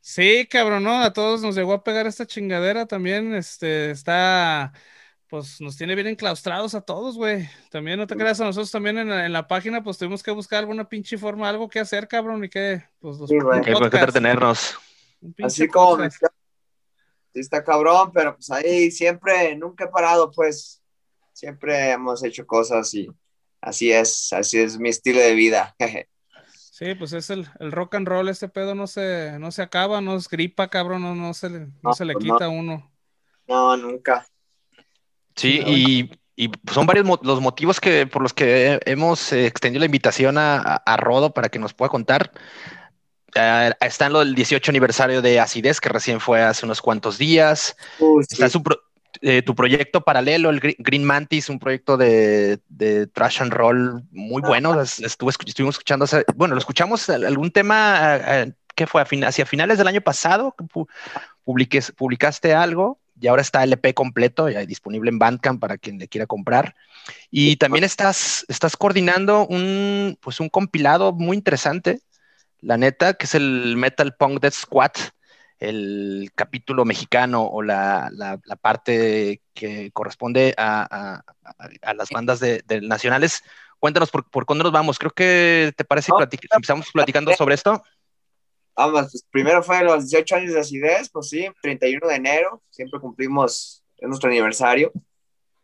Sí, cabrón, ¿no? A todos nos llegó a pegar esta chingadera también. Este está, pues nos tiene bien enclaustrados a todos, güey. También no te creas, a nosotros también en la, en la, página, pues tuvimos que buscar alguna pinche forma, algo que hacer, cabrón, y que, pues los sí, que, que entretenernos. Así como me... sí está cabrón, pero pues ahí siempre, nunca he parado, pues siempre hemos hecho cosas y así es, así es mi estilo de vida. Sí, pues es el, el, rock and roll, este pedo no se, no se acaba, no es gripa, cabrón, no, no se, le, no, no se le pues quita a uno. No, nunca. Sí, y, y, son varios mo los motivos que, por los que hemos eh, extendido la invitación a, a, a, Rodo para que nos pueda contar. Uh, está en lo del 18 aniversario de Acidez, que recién fue hace unos cuantos días. Uh, sí. Está su, pro eh, tu proyecto paralelo, el Green Mantis, un proyecto de, de trash and roll muy bueno. Estuve, estuvimos escuchando, bueno, lo escuchamos algún tema eh, que fue hacia finales del año pasado. Publicaste algo y ahora está el EP completo, ya disponible en Bandcamp para quien le quiera comprar. Y también estás, estás coordinando un, pues un compilado muy interesante la neta, que es el Metal Punk Death Squad, el capítulo mexicano o la, parte que corresponde a, las bandas de, nacionales. Cuéntanos por, por cuándo nos vamos. Creo que te parece que empezamos platicando sobre esto. Vamos, pues primero fue los 18 años de acidez, pues sí, 31 de enero, siempre cumplimos nuestro aniversario.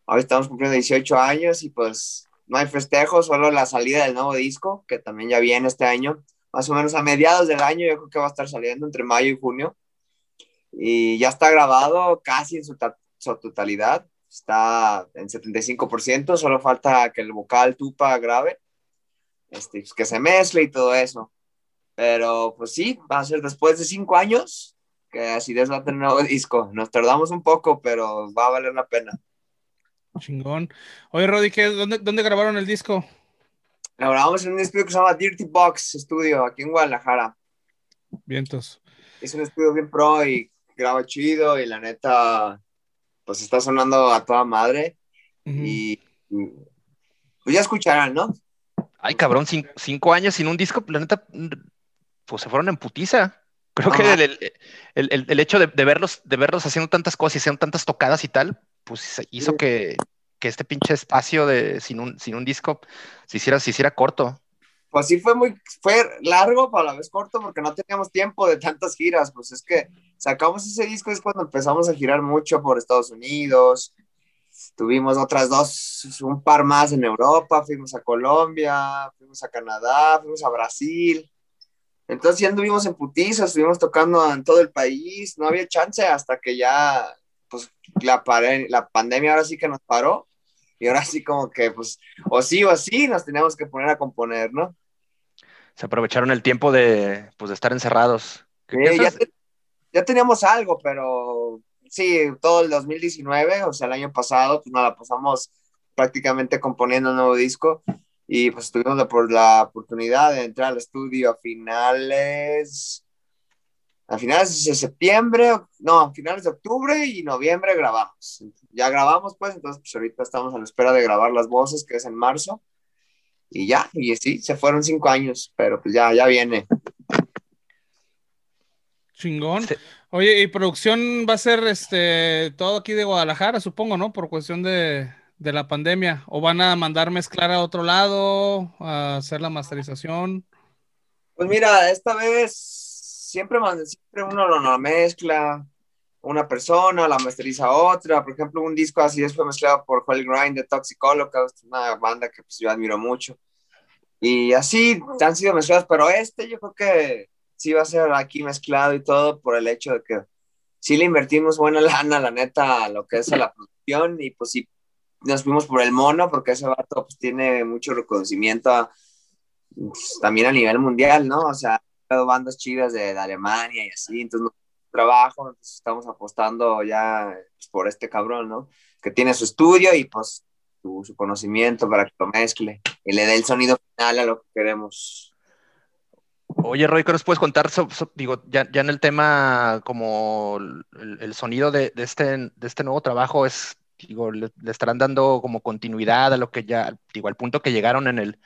Hoy estamos cumpliendo 18 años y pues no hay festejo, solo la salida del nuevo disco, que también ya viene este año, más o menos a mediados del año, yo creo que va a estar saliendo entre mayo y junio. Y ya está grabado casi en su, totalidad, está en 75%, solo falta que el vocal tupa grabe, este, pues, que se mezcle y todo eso. Pero pues sí, va a ser después de cinco años que así va a tener un nuevo disco. Nos tardamos un poco, pero va a valer la pena. Chingón. Oye, Rodi, dónde, ¿dónde grabaron el disco? Lo grabamos en un estudio que se llama Dirty Box Studio, aquí en Guadalajara. Vientos. Es un estudio bien pro y graba chido y la neta, pues está sonando a toda madre. Y pues ya escucharán, ¿no? Ay, cabrón, cinco, años sin un disco, la neta, pues se fueron en putiza. Creo que el, hecho de, verlos, de verlos haciendo tantas cosas y haciendo tantas tocadas y tal, pues hizo que, este pinche espacio de sin un, sin un disco se hiciera, se hiciera corto. Pues sí fue muy, fue largo, pero a la vez corto, porque no teníamos tiempo de tantas giras. Pues es que sacamos ese disco es cuando empezamos a girar mucho por Estados Unidos. Tuvimos otras dos, un par más en Europa, fuimos a Colombia, fuimos a Canadá, fuimos a Brasil. Entonces ya anduvimos en putizas, estuvimos tocando en todo el país, no había chance hasta que ya, pues la, la pandemia ahora sí que nos paró y ahora sí como que, pues, o sí o sí nos teníamos que poner a componer, ¿no? Se aprovecharon el tiempo de, pues, de estar encerrados. ya, ya, teníamos algo, pero sí, todo el 2019, o sea, el año pasado, pues nos la pasamos prácticamente componiendo un nuevo disco y pues tuvimos por la oportunidad de entrar al estudio a finales, a finales de septiembre, no, a finales de octubre y noviembre grabamos. Ya grabamos pues, entonces pues ahorita estamos a la espera de grabar las voces, que es en marzo. Y ya, y sí, se fueron cinco años, pero pues ya, ya viene. Chingón. Oye, y producción va a ser este todo aquí de Guadalajara, supongo, ¿no? Por cuestión de, de la pandemia? ¿O van a mandar mezclar a otro lado, a hacer la masterización? Pues mira, esta vez siempre, siempre uno lo mezcla, una persona, la masteriza otra. Por ejemplo, un disco así fue mezclado por Joel Grind de Toxic Holocaust, una banda que pues, yo admiro mucho. Y así han sido mezclados, pero este yo creo que sí va a ser aquí mezclado y todo por el hecho de que sí le invertimos buena lana, la neta, a lo que es a la producción y pues sí nos fuimos por el mono porque ese vato pues, tiene mucho reconocimiento pues, también a nivel mundial, ¿no? O sea, bandas chidas de, Alemania y así, entonces trabajo, entonces estamos apostando ya pues, por este cabrón, ¿no? Que tiene su estudio y pues su, conocimiento para que lo mezcle y le dé el sonido final a lo que queremos. Oye, Roy, ¿qué nos puedes contar? digo, ya, ya, en el tema como el, sonido de, este, de este nuevo trabajo es digo, le, estarán dando como continuidad a lo que ya, digo, al punto que llegaron en el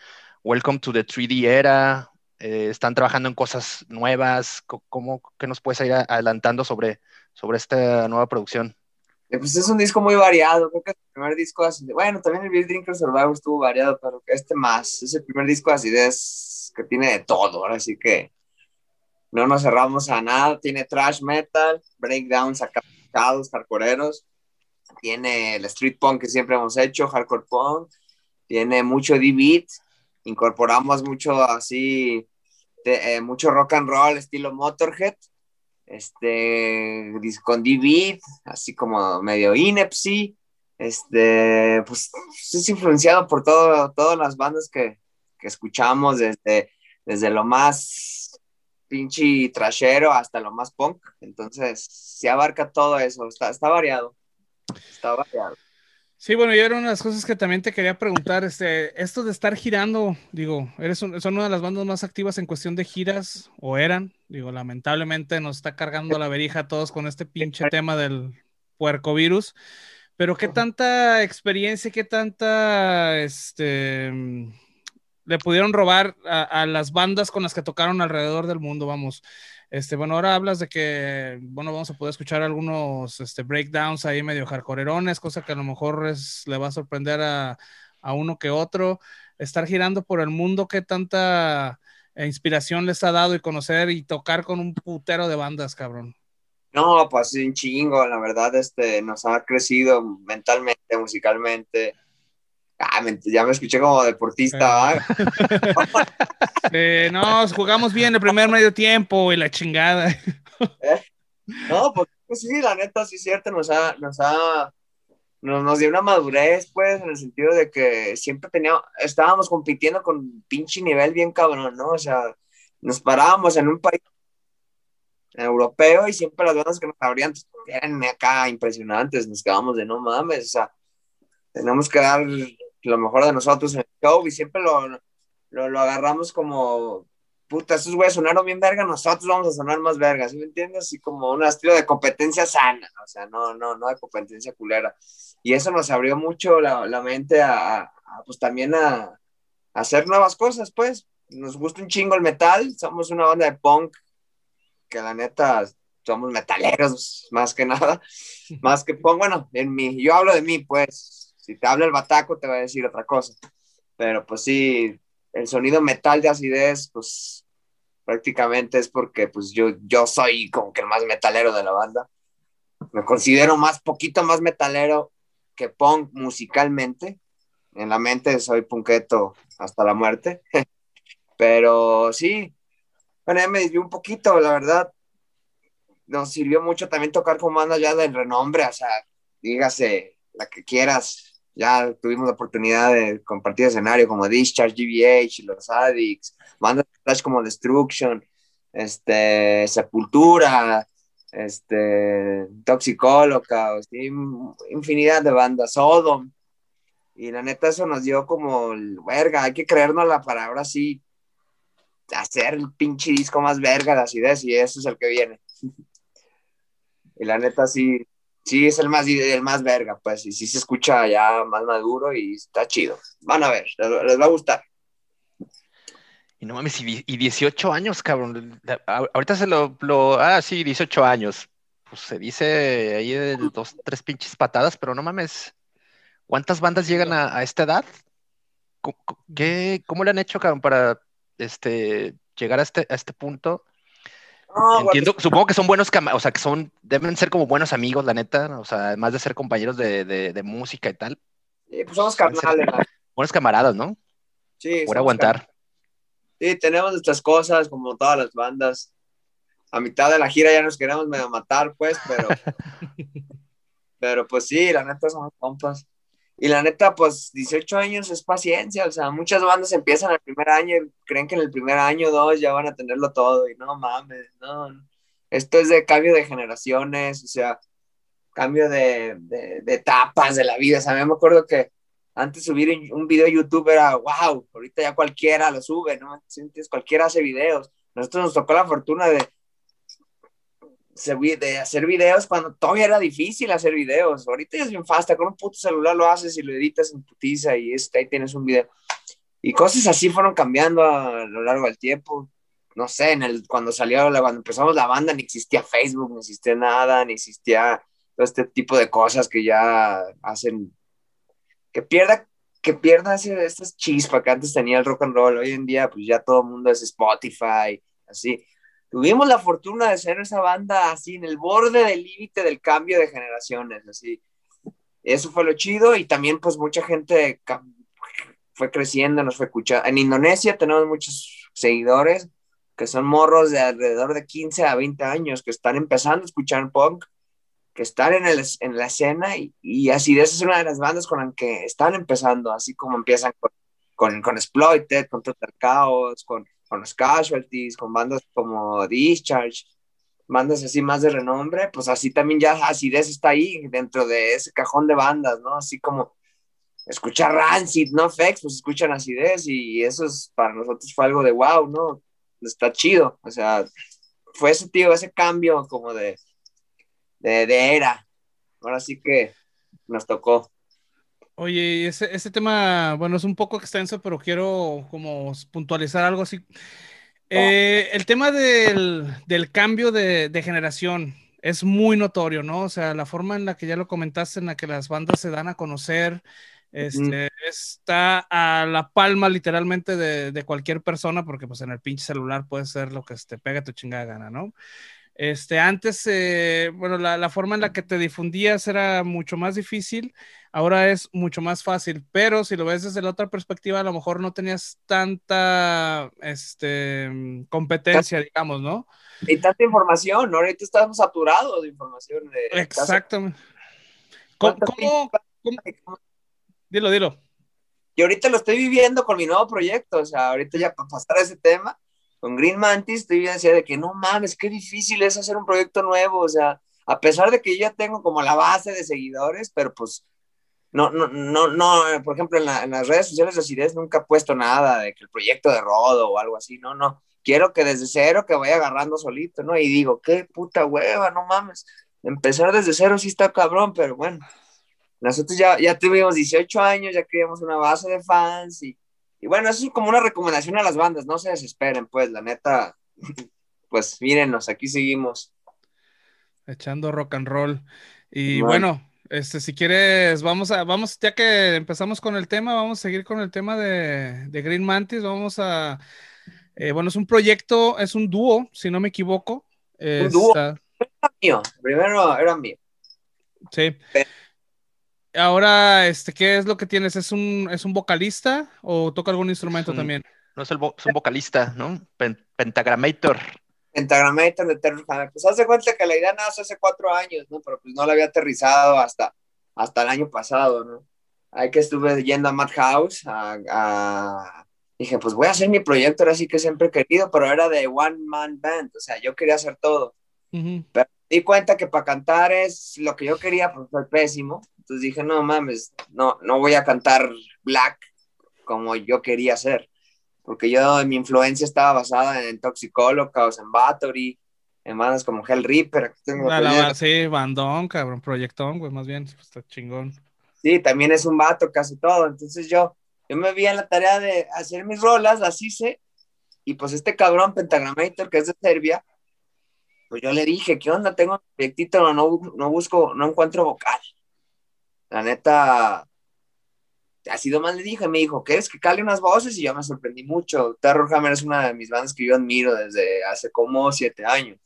Welcome to the 3D era, eh, están trabajando en cosas nuevas, ¿cómo, qué nos puedes ir adelantando sobre, sobre esta nueva producción? Eh, pues es un disco muy variado, creo que el primer disco así, bueno, también el Beer Drinker Survival estuvo variado, pero este más, es el primer disco así de que tiene de todo, así que no nos cerramos a nada, tiene trash metal, breakdowns acapados, hardcoreeros, tiene el street punk que siempre hemos hecho, hardcore punk, tiene mucho D-beat, incorporamos mucho así, eh, mucho rock and roll estilo Motorhead, este, con D-beat, así como medio Inepsy, este, pues es influenciado por todo, todas las bandas que, que escuchamos desde, desde lo más pinche trashero hasta lo más punk, entonces se abarca todo eso, está, está variado. Está variado. Sí, bueno, y era una de las cosas que también te quería preguntar, este, esto de estar girando, digo, eres son una de las bandas más activas en cuestión de giras, o eran, digo, lamentablemente nos está cargando la verija a todos con este pinche tema del puercovirus, pero qué tanta experiencia, qué tanta, este, le pudieron robar a, las bandas con las que tocaron alrededor del mundo, vamos. Este, bueno, ahora hablas de que, bueno, vamos a poder escuchar algunos este, breakdowns ahí medio hardcorerones, cosa que a lo mejor es, le va a sorprender a, a uno que otro. Estar girando por el mundo, ¿qué tanta inspiración les ha dado y conocer y tocar con un putero de bandas, cabrón? No, pues un chingo, la verdad, este, nos ha crecido mentalmente, musicalmente. Ah, ya me escuché como deportista. Eh, no, jugamos bien el primer medio tiempo y la chingada. ¿Eh? No, pues, pues, sí, la neta, sí es cierto, nos ha, nos ha, nos, nos, dio una madurez, pues, en el sentido de que siempre teníamos, estábamos compitiendo con pinche nivel bien cabrón, ¿no? O sea, nos parábamos en un país europeo y siempre las bandas que nos abrían pues, eran acá impresionantes, nos quedamos de no mames, o sea, tenemos que dar lo mejor de nosotros en el show y siempre lo, lo, lo agarramos como, puta, esos güeyes sonaron bien verga, nosotros vamos a sonar más verga, ¿sí me entiendes? Así como un estilo de competencia sana, o sea, no, no, no de competencia culera. Y eso nos abrió mucho la, la mente a, a, pues también a, a, hacer nuevas cosas, pues. Nos gusta un chingo el metal, somos una banda de punk que la neta somos metaleros más que nada, más que punk, bueno, en mí, yo hablo de mí, pues, si te habla el bataco te va a decir otra cosa, pero pues sí, el sonido metal de acidez, pues prácticamente es porque pues yo, yo soy como que el más metalero de la banda. Me considero más, poquito más metalero que punk musicalmente. En la mente soy punketo hasta la muerte. Pero sí, bueno, ya me desvió un poquito, la verdad. Nos sirvió mucho también tocar con bandas ya del renombre, o sea, dígase la que quieras, ya tuvimos la oportunidad de compartir escenario como Discharge, GBH, Los Addicts, bandas como Destruction, este, Sepultura, este, Toxic Holocaust, infinidad de bandas, Sodom. Y la neta eso nos dio como, verga, hay que creernos la palabra sí, hacer el pinche disco más verga de acidez y eso es el que viene. y la neta sí, sí es el más, el más verga, pues, y sí se escucha ya más maduro y está chido. Van a ver, les, va a gustar. Y no mames, y, 18 años, cabrón. Ahorita se lo, ah, sí, 18 años. Pues se dice ahí dos, tres pinches patadas, pero no mames. ¿Cuántas bandas llegan a, esta edad? ¿Cómo, qué, ¿Cómo le han hecho, cabrón, para este, llegar a este, a este punto? Entiendo, supongo que son buenos, o sea, que son, deben ser como buenos amigos, la neta, o sea, además de ser compañeros de, de, música y tal. Sí, pues somos carnales. Buenos camaradas, ¿no? Sí. Por aguantar. Sí, tenemos nuestras cosas, como todas las bandas. A mitad de la gira ya nos queremos medio matar, pues, pero. pero pues sí, la neta somos compas. Y la neta, pues 18 años es paciencia, o sea, muchas bandas empiezan el primer año y creen que en el primer año, dos, ya van a tenerlo todo y no mames, no. Esto es de cambio de generaciones, o sea, cambio de, de, etapas de la vida. O sea, me acuerdo que antes subir un video a YouTube era, wow, ahorita ya cualquiera lo sube, ¿no? Cualquiera hace videos. Nosotros nos tocó la fortuna de, de hacer videos cuando todavía era difícil hacer videos. Ahorita es bien fácil, con un puto celular lo haces y lo editas en putiza y este, ahí tienes un video. Y cosas así fueron cambiando a, lo largo del tiempo. No sé, en el, cuando salió, cuando empezamos la banda, ni existía Facebook, ni existía nada, ni existía todo este tipo de cosas que ya hacen que pierda que pierda ese, estas chispas que antes tenía el rock and roll. Hoy en día, pues ya todo el mundo es Spotify, así tuvimos la fortuna de ser esa banda así en el borde del límite del cambio de generaciones, así. Eso fue lo chido y también pues mucha gente fue creciendo, nos fue escuchando. En Indonesia tenemos muchos seguidores que son morros de alrededor de 15 a 20 años que están empezando a escuchar punk, que están en, el, en la escena y, y así esa es una de las bandas con las que están empezando, así como empiezan con, con, con Exploited, con Total Chaos, con con los Casualties, con bandas como Discharge, bandas así más de renombre, pues así también ya Acidez está ahí dentro de ese cajón de bandas, ¿no? Así como escuchar Rancid, ¿no? Fex, pues escuchan Acidez y eso es, para nosotros fue algo de wow, ¿no? Está chido, o sea, fue ese tío, ese cambio como de, de, de era. Ahora sí que nos tocó. Oye, ese, ese tema, bueno, es un poco extenso, pero quiero como puntualizar algo así. Eh, el tema del, del cambio de, de, generación es muy notorio, ¿no? O sea, la forma en la que ya lo comentaste, en la que las bandas se dan a conocer, este, está a la palma literalmente de, de, cualquier persona, porque pues en el pinche celular puede ser lo que te pega tu chingada gana, ¿no? Este, antes, eh, bueno, la, la, forma en la que te difundías era mucho más difícil, ahora es mucho más fácil, pero si lo ves desde la otra perspectiva, a lo mejor no tenías tanta este, competencia, digamos, ¿no? Y tanta información, ¿no? Ahorita estamos saturados de información. De Exactamente. ¿Cómo, cómo, cómo? Dilo, dilo. Y ahorita lo estoy viviendo con mi nuevo proyecto, o sea, ahorita ya para pasar a ese tema, con Green Mantis estoy decía de que no mames, qué difícil es hacer un proyecto nuevo, o sea, a pesar de que yo ya tengo como la base de seguidores, pero pues no, no, no, no, por ejemplo, en, la, en las redes sociales de Acidez nunca he puesto nada de que el proyecto de Rodo o algo así, no, no, quiero que desde cero que vaya agarrando solito, ¿no? Y digo, qué puta hueva, no mames, empezar desde cero sí está cabrón, pero bueno, nosotros ya, ya tuvimos 18 años, ya creamos una base de fans y, y bueno, eso es como una recomendación a las bandas, no se desesperen, pues, la neta, pues mírenos, aquí seguimos. Echando rock and roll. Y bueno, bueno este, si quieres, vamos a, vamos, ya que empezamos con el tema, vamos a seguir con el tema de, de Green Mantis, vamos a, eh, bueno, es un proyecto, es un dúo, si no me equivoco. Un dúo. Era mío, primero era mío. Sí. Pero Ahora, este, ¿qué es lo que tienes? ¿Es un, es un vocalista o toca algún instrumento también? No es, el es un vocalista, ¿no? Pentagramator. Pentagramator de Terror Hammer. Pues hace cuenta que la idea nace hace cuatro años, ¿no? Pero pues no la había aterrizado hasta, hasta el año pasado, ¿no? Ahí que estuve yendo a Madhouse, a, a... dije, pues voy a hacer mi proyecto, ahora sí que siempre he querido, pero era de One Man Band, o sea, yo quería hacer todo. Pero di cuenta que para cantar es lo que yo quería, pues fue pésimo. Entonces dije, no mames, no, no voy a cantar black como yo quería hacer. Porque yo, mi influencia estaba basada en Toxicolocados, en Battery, en bandas como Hell Reaper. Tengo la, la, sí, bandón, cabrón, proyectón, güey, más bien, pues, está chingón. Sí, también es un vato, casi todo. Entonces yo, yo me vi en la tarea de hacer mis rolas, las hice, y pues este cabrón Pentagramator, que es de Serbia, pues yo le dije, ¿qué onda? Tengo un proyectito, no, no busco, no encuentro vocal. La neta, así más le dije, me dijo, ¿quieres que cale unas voces? Y yo me sorprendí mucho. Terror Hammer es una de mis bandas que yo admiro desde hace como siete años.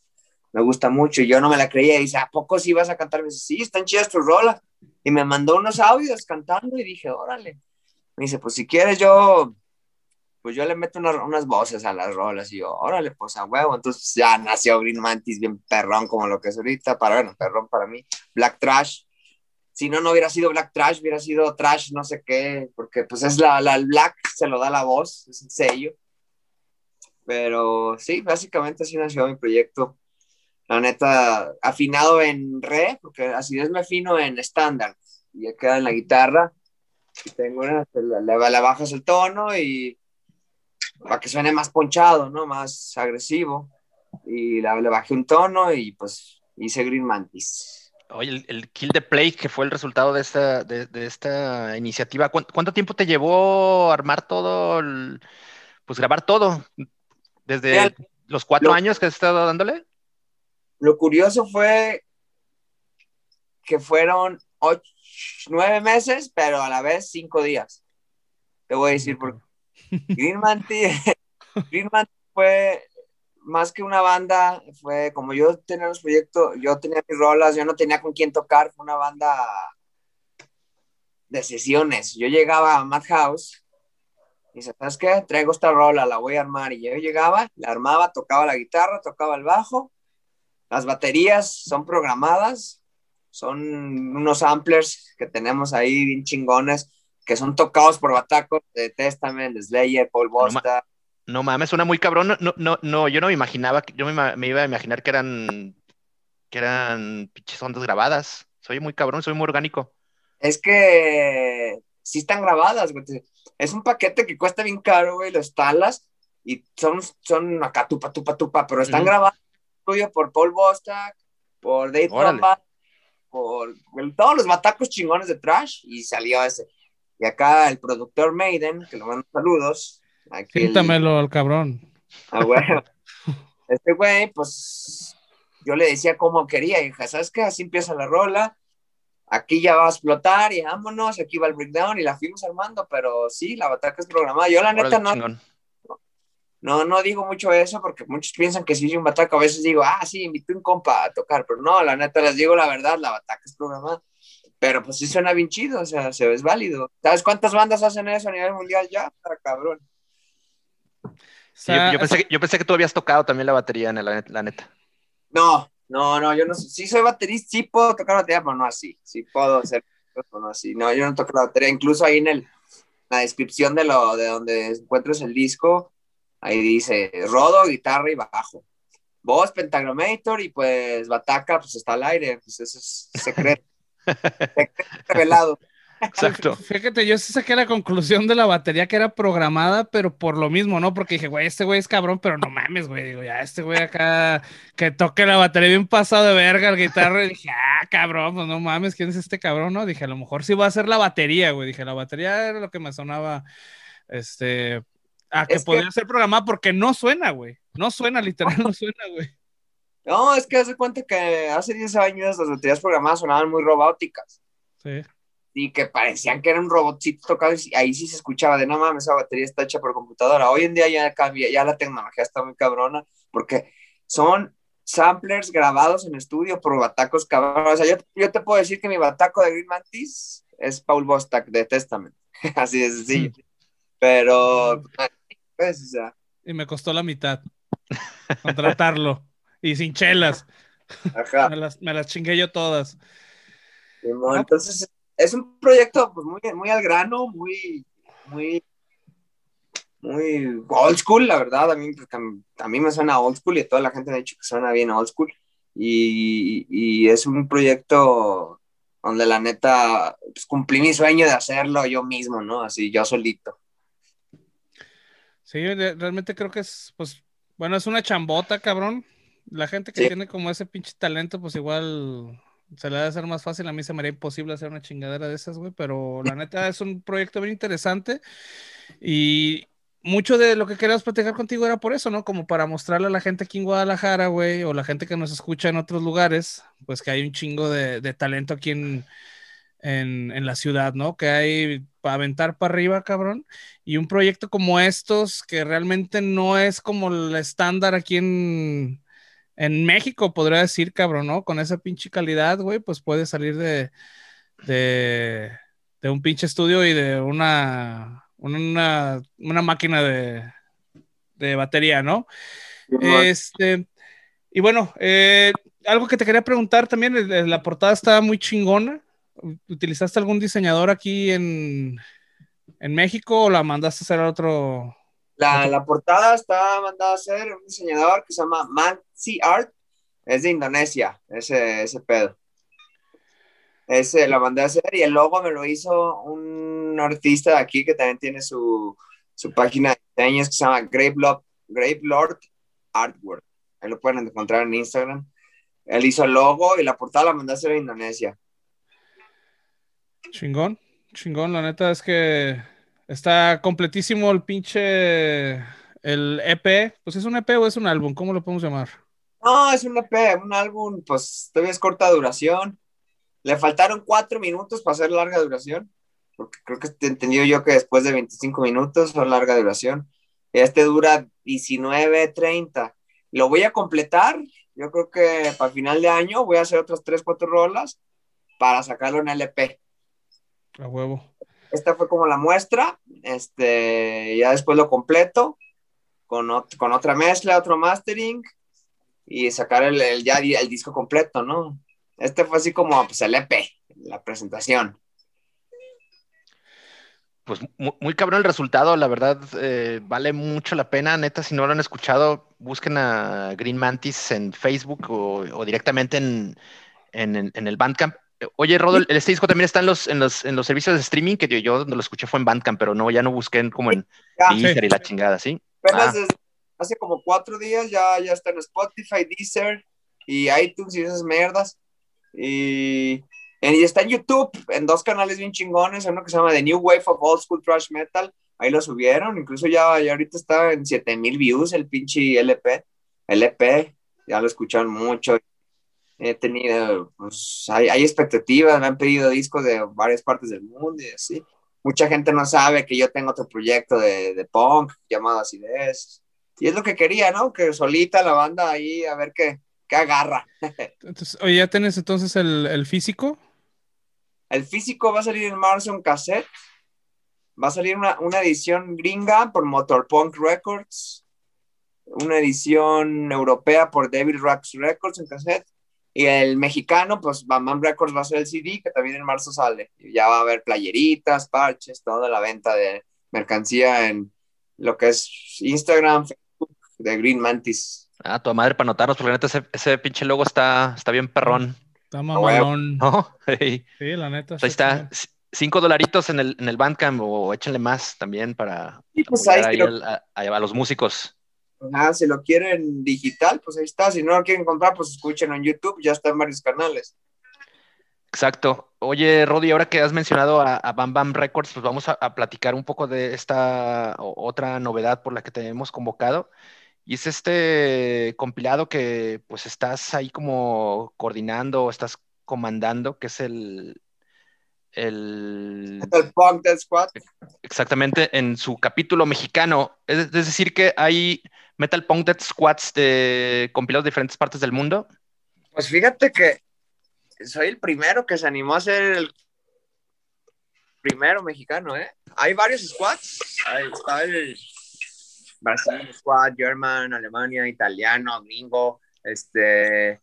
Me gusta mucho y yo no me la creía. Dice, ¿a poco sí vas a cantar? Me dice, sí, están chidas tus rolas. Y me mandó unos audios cantando y dije, órale. Me dice, pues si quieres yo pues yo le meto unas voces a las rolas y yo, órale, pues a huevo. Entonces ya nació Green Mantis bien perrón como lo que es ahorita, para, bueno, perrón para mí. Black Trash. Si no, no hubiera sido Black Trash, hubiera sido Trash, no sé qué, porque pues es la, la el Black, se lo da la voz, es el sello. Pero sí, básicamente así nació mi proyecto. La neta, afinado en re, porque así es me afino en estándar. Y queda en la guitarra. Y tengo una, le, le bajas el tono y para que suene más ponchado, ¿no? Más agresivo. Y le bajé un tono y pues hice Green Mantis. Oye, el, Kill the Play, que fue el resultado de esta, de, esta iniciativa, ¿cuánto, tiempo te llevó armar todo, pues grabar todo? ¿Desde los cuatro años que has estado dándole? Lo curioso fue que fueron ocho, nueve meses, pero a la vez cinco días. Te voy a decir por qué Green Mantis, fue más que una banda, fue como yo tenía los proyectos, yo tenía mis rolas, yo no tenía con quién tocar, fue una banda de sesiones. Yo llegaba a Madhouse y dice, ¿sabes qué? Traigo esta rola, la voy a armar. Y yo llegaba, la armaba, tocaba la guitarra, tocaba el bajo. Las baterías son programadas, son unos samplers que tenemos ahí bien chingones que son tocados por batacos de Testament, de Slayer, Paul Bosta. No, mames, suena muy cabrón. No, no, no, yo no me imaginaba, yo me, iba a imaginar que eran, que eran pinches ondas grabadas. Soy muy cabrón, soy muy orgánico. Es que sí están grabadas, güey. Es un paquete que cuesta bien caro, güey, los talas y son, son acá tupa, tupa, tupa, pero están grabados por Paul Bostack, por Dave por todos los batacos chingones de trash y salió ese. Y acá el productor Maiden, que le mando saludos. Aquí el- al cabrón. Ah, bueno. Este güey, pues yo le decía cómo quería, hija, ¿sabes qué? Así empieza la rola, aquí ya va a explotar y vámonos, aquí va el breakdown y la fuimos armando, pero sí, la bataca es programada. Yo la neta no, no, no digo mucho eso porque muchos piensan que si es un bataca, a veces digo, ah, sí, invité un compa a tocar, pero no, la neta les digo la verdad, la bataca es programada. Pero pues sí suena bien chido, o sea, se ve es válido. ¿Sabes cuántas bandas hacen eso a nivel mundial ya? Para cabrón. Sí, yo, yo pensé que, yo pensé que tú habías tocado también la batería, en la, la neta. No, no, no, yo no. Sí soy baterista, sí puedo tocar batería, pero no así. Sí puedo hacer, pero no así. No, yo no toco la batería. Incluso ahí en el, la descripción de lo de donde encuentres el disco, ahí dice rodo, guitarra y bajo. Voz, pentagramator y pues bataca, pues está al aire. Pues eso es secreto. secreto revelado. Exacto. Fíjate, yo sí saqué la conclusión de la batería que era programada, pero por lo mismo, ¿no? Porque dije, güey, este güey es cabrón, pero no mames, güey. Digo, ya, este güey acá que toque la batería bien pasado de verga, el guitarra. Y dije, ah, cabrón, pues no mames, ¿quién es este cabrón, no? Dije, a lo mejor sí va a ser la batería, güey. Dije, la batería era lo que me sonaba, este, a que Es que- podía ser programada porque no suena, güey. No suena, literal, no suena, güey. No, es que haz de cuenta que hace 10 años las baterías programadas sonaban muy robóticas. Sí. Y que parecían que era un robotcito tocado y ahí sí se escuchaba de no mames, esa batería está hecha por computadora. Hoy en día ya cambia, ya la tecnología está muy cabrona porque son samplers grabados en estudio por batacos cabrones. O sea, yo, yo te puedo decir que mi bataco de Green Mantis es Paul Bostak de Testament, así de sencillo. Pero, pues, o sea, Y me costó la mitad contratarlo. y sin chelas. ajá. Me las, me las chingué yo todas. Simón, Entonces, es un proyecto pues, muy, muy al grano, muy, muy, muy old school, la verdad. A mí, pues, a mí me suena old school y toda la gente me ha dicho que suena bien old school. Y, y es un proyecto donde la neta pues, cumplí mi sueño de hacerlo yo mismo, ¿no? Así, yo solito. Sí, realmente creo que es, pues, bueno, es una chambota, cabrón. La gente que Sí. tiene como ese pinche talento, pues igual se le va a hacer más fácil. A mí se me haría imposible hacer una chingadera de esas, güey, pero la neta es un proyecto bien interesante y mucho de lo que queríamos platicar contigo era por eso, ¿no? Como para mostrarle a la gente aquí en Guadalajara, güey, o la gente que nos escucha en otros lugares, pues que hay un chingo de, de talento aquí en, en, en la ciudad, ¿no? Que hay para aventar para arriba, cabrón. Y un proyecto como estos, que realmente no es como el estándar aquí en, en México, podría decir, cabrón, ¿no? Con esa pinche calidad, güey, pues puede salir de, de, de un pinche estudio y de una, una, una máquina de, de batería, ¿no? Este, y bueno, eh, algo que te quería preguntar también, la portada está muy chingona. ¿Utilizaste algún diseñador aquí en, en México o la mandaste a hacer a otro? La, la portada está mandada a hacer un diseñador que se llama Mansi Art, es de Indonesia, ese, ese pedo. Ese la mandé a hacer y el logo me lo hizo un artista de aquí que también tiene su, su página de diseños que se llama Grave Lord, Grave Lord Artwork. Ahí lo pueden encontrar en Instagram. Él hizo el logo y la portada la mandé a hacer a Indonesia. Chingón, chingón, la neta es que está completísimo el pinche, el EP. Pues es un EP o es un álbum, ¿cómo lo podemos llamar? No, es un EP, un álbum, pues todavía es corta duración. Le faltaron cuatro minutos para hacer larga duración, porque creo que te entendido yo que después de 25 minutos son larga duración. Este dura 19, 30. Lo voy a completar, yo creo que para final de año voy a hacer otras 3, 4 rolas para sacarlo en LP. A huevo. Esta fue como la muestra, este, ya después lo completo con, con otra mezcla, otro mastering y sacar el, ya el disco completo, ¿no? Este fue así como pues, el EP, la presentación. Pues mu- muy, cabrón el resultado, la verdad, eh, vale mucho la pena. Neta, si no lo han escuchado, busquen a Green Mantis en Facebook o, directamente en, en, en- en el Bandcamp. Oye, Rodo, el- este disco también está en los, en los, en los servicios de streaming, que yo, yo donde lo escuché fue en Bandcamp, pero no, ya no busqué en- como en Ya, Sí. Deezer y la chingada, ¿sí? Ah. hace como cuatro días ya, ya está en Spotify, Deezer y iTunes y esas mierdas. Y y está en YouTube, en dos canales bien chingones, uno que se llama The New Wave of Old School Thrash Metal, ahí lo subieron, incluso ya, ya ahorita está en 7000 views el pinche LP, LP, ya lo escucharon mucho. He tenido, pues, hay, hay expectativas, me han pedido discos de varias partes del mundo y así. Mucha gente no sabe que yo tengo otro proyecto de, de punk llamado Acidez. Y es lo que quería, ¿no? Que solita la banda ahí a ver qué, qué agarra. Entonces, oye, ¿ya tienes entonces el, el físico? El físico va a salir en marzo en cassette. Va a salir una, una edición gringa por Motorpunk Records, una edición europea por Devil Rocks Records en cassette, y el mexicano, pues Bam Records va a ser el CD, que también en marzo sale. Y ya va a haber playeritas, parches, toda la venta de mercancía en lo que es Instagram, Facebook, de Green Mantis. Ah, tu madre para notarnos, porque la neta ese, ese pinche logo está, está bien perrón. Está mamalón. ¿No? Hey. Sí, la neta. Ahí está. Cinco dolaritos en el, en el Bandcamp o échenle más también para Y pues apoyar ahí ahí lo- al- a, a- a los músicos. Ah, si lo quieren digital, pues ahí está. Si no lo quieren comprar, pues escuchen en YouTube, ya está en varios canales. Exacto. Oye, Rodi, ahora que has mencionado a, a Bam Bam Records, pues vamos a, a platicar un poco de esta otra novedad por la que te hemos convocado. Y es este compilado que pues estás ahí como coordinando, estás comandando, que es el, el El Punk Dead Squad. exactamente en su capítulo mexicano. Es, es decir, que hay Metal Punk Dead Squads de compilados de diferentes partes del mundo. Pues fíjate que soy el primero que se animó a ser el primero mexicano, ¿eh? Hay varios squads. Ahí está el Brasil Squad, German, Alemania, italiano, gringo, este...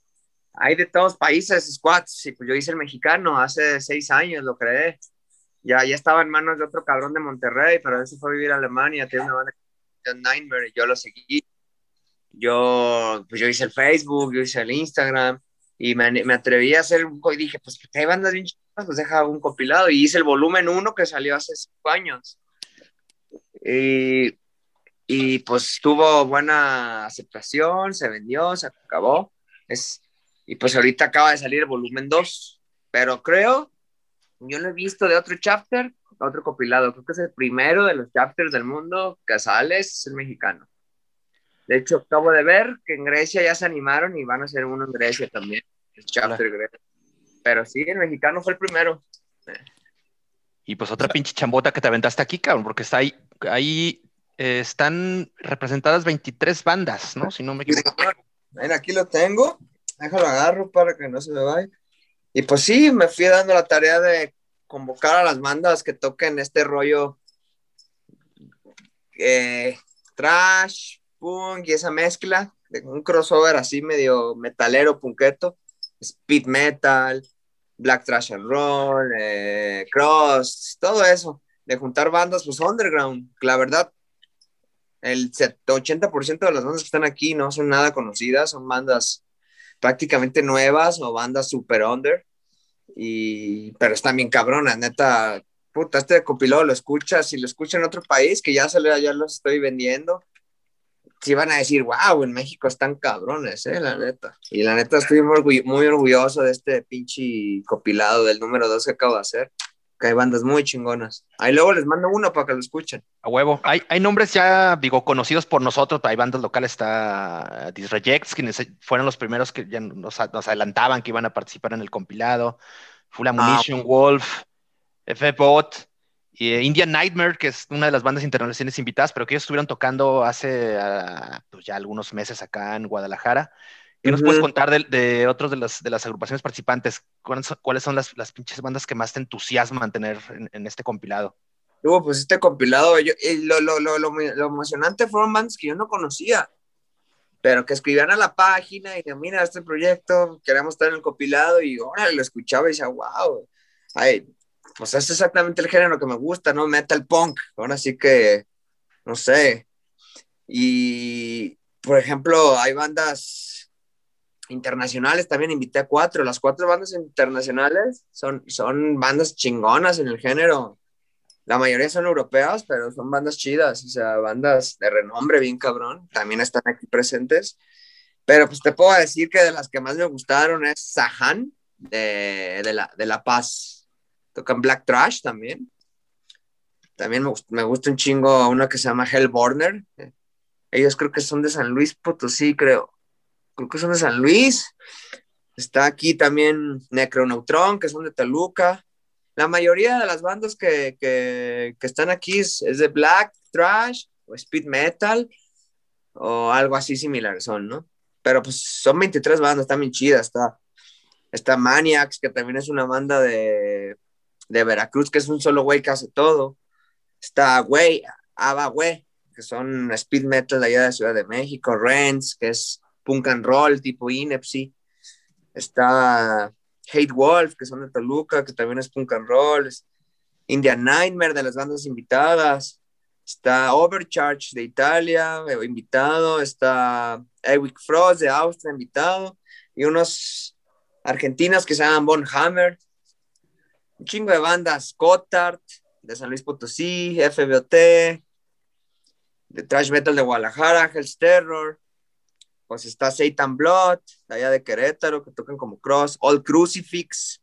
Hay de todos países squads. Y pues yo hice el mexicano hace seis años, lo creé. Ya, ya estaba en manos de otro cabrón de Monterrey, pero él se fue a vivir a Alemania, tiene una banda de Nightmare, yo lo seguí. Yo, pues yo hice el Facebook, yo hice el Instagram, y me, me atreví a hacer un, y dije, pues hay bandas bien chidas, pues deja un compilado, y hice el volumen 1 que salió hace cinco años. Y, y pues tuvo buena aceptación, se vendió, se acabó. Es, y pues ahorita acaba de salir el volumen 2, pero creo, yo lo he visto de otro chapter, otro compilado, creo que es el primero de los chapters del mundo sale, es el mexicano. De hecho, acabo de ver que en Grecia ya se animaron y van a hacer uno en Grecia también, el chapter Grecia. Pero sí, el mexicano fue el primero. Y pues otra pinche chambota que te aventaste aquí, cabrón, porque está ahí, ahí eh, están representadas 23 bandas, ¿no? Si no me equivoco. Ven, aquí lo tengo. Déjalo agarro para que no se me vaya. Y pues sí, me fui dando la tarea de convocar a las bandas que toquen este rollo eh, trash, punk y esa mezcla de un crossover así medio metalero, punketo, speed metal, black trash and roll, eh, cross, todo eso, de juntar bandas pues underground, la verdad el 80% de las bandas que están aquí no son nada conocidas, son bandas prácticamente nuevas o bandas super under, y, pero están bien cabronas, neta, puta, este compilado lo escuchas, si lo escuchas en otro país, que ya salió, ya los estoy vendiendo, si van a decir, wow, en México están cabrones, eh, la neta. Y la neta estoy muy, orgull muy orgulloso de este pinche compilado del número 2 que acabo de hacer, que hay bandas muy chingonas. Ahí luego les mando uno para que lo escuchen. A huevo. Hay, hay nombres ya, digo, conocidos por nosotros. Hay bandas locales, está Disrejects, quienes fueron los primeros que ya nos, nos, adelantaban que iban a participar en el compilado. Full Ammunition, ah. Wolf, F-Bot, y eh, Indian Nightmare, que es una de las bandas internacionales invitadas, pero que ellos estuvieron tocando hace uh, pues ya algunos meses acá en Guadalajara. ¿Qué uh -huh. nos puedes contar de, de otros de las, de las, agrupaciones participantes? ¿Cuáles son, cuáles son las, las, pinches bandas que más te entusiasman tener en, en este compilado? Uh, pues este compilado, yo, lo, lo, lo, lo, emocionante fueron bandas que yo no conocía, pero que escribían a la página y decían, mira, este proyecto, queremos estar en el compilado, y ahora lo escuchaba y decía, wow, ay, pues es exactamente el género que me gusta, ¿no? Metal punk, ahora sí que, no sé, y por ejemplo, hay bandas internacionales, también invité a cuatro, las cuatro bandas internacionales son, son bandas chingonas en el género, la mayoría son europeas, pero son bandas chidas, o sea, bandas de renombre bien cabrón, también están aquí presentes, pero pues te puedo decir que de las que más me gustaron es Sahan, de, la, de La Paz. Tocan Black Trash también. También me, gusta un chingo una que se llama Hellborner. Ellos creo que son de San Luis Potosí, creo. Creo que son de San Luis. Está aquí también Necroneutron, que son de Toluca. La mayoría de las bandas que, que, están aquí es, de Black, Trash o Speed Metal o algo así similar son, ¿no? Pero pues son 23 bandas, están bien chidas. Está, está Maniacs, que también es una banda de, de Veracruz, que es un solo güey que hace todo. Está Güey, Ava Güey, que son speed metal de allá de Ciudad de México. Rents, que es punk and roll tipo Inepsy. Está Hate Wolf, que son de Toluca, que también es punk and roll. Indian Nightmare de las bandas invitadas. Está Overcharge de Italia, eh, invitado. Está Ewick Frost de Austria, invitado. Y unos argentinos que se llaman Von Hammer. Un chingo de bandas. Cotard, de San Luis Potosí, FBOT, de Trash Metal de Guadalajara, Hell's Terror. Pues está Satan Blood, de allá de Querétaro, que tocan como Cross. All Crucifix,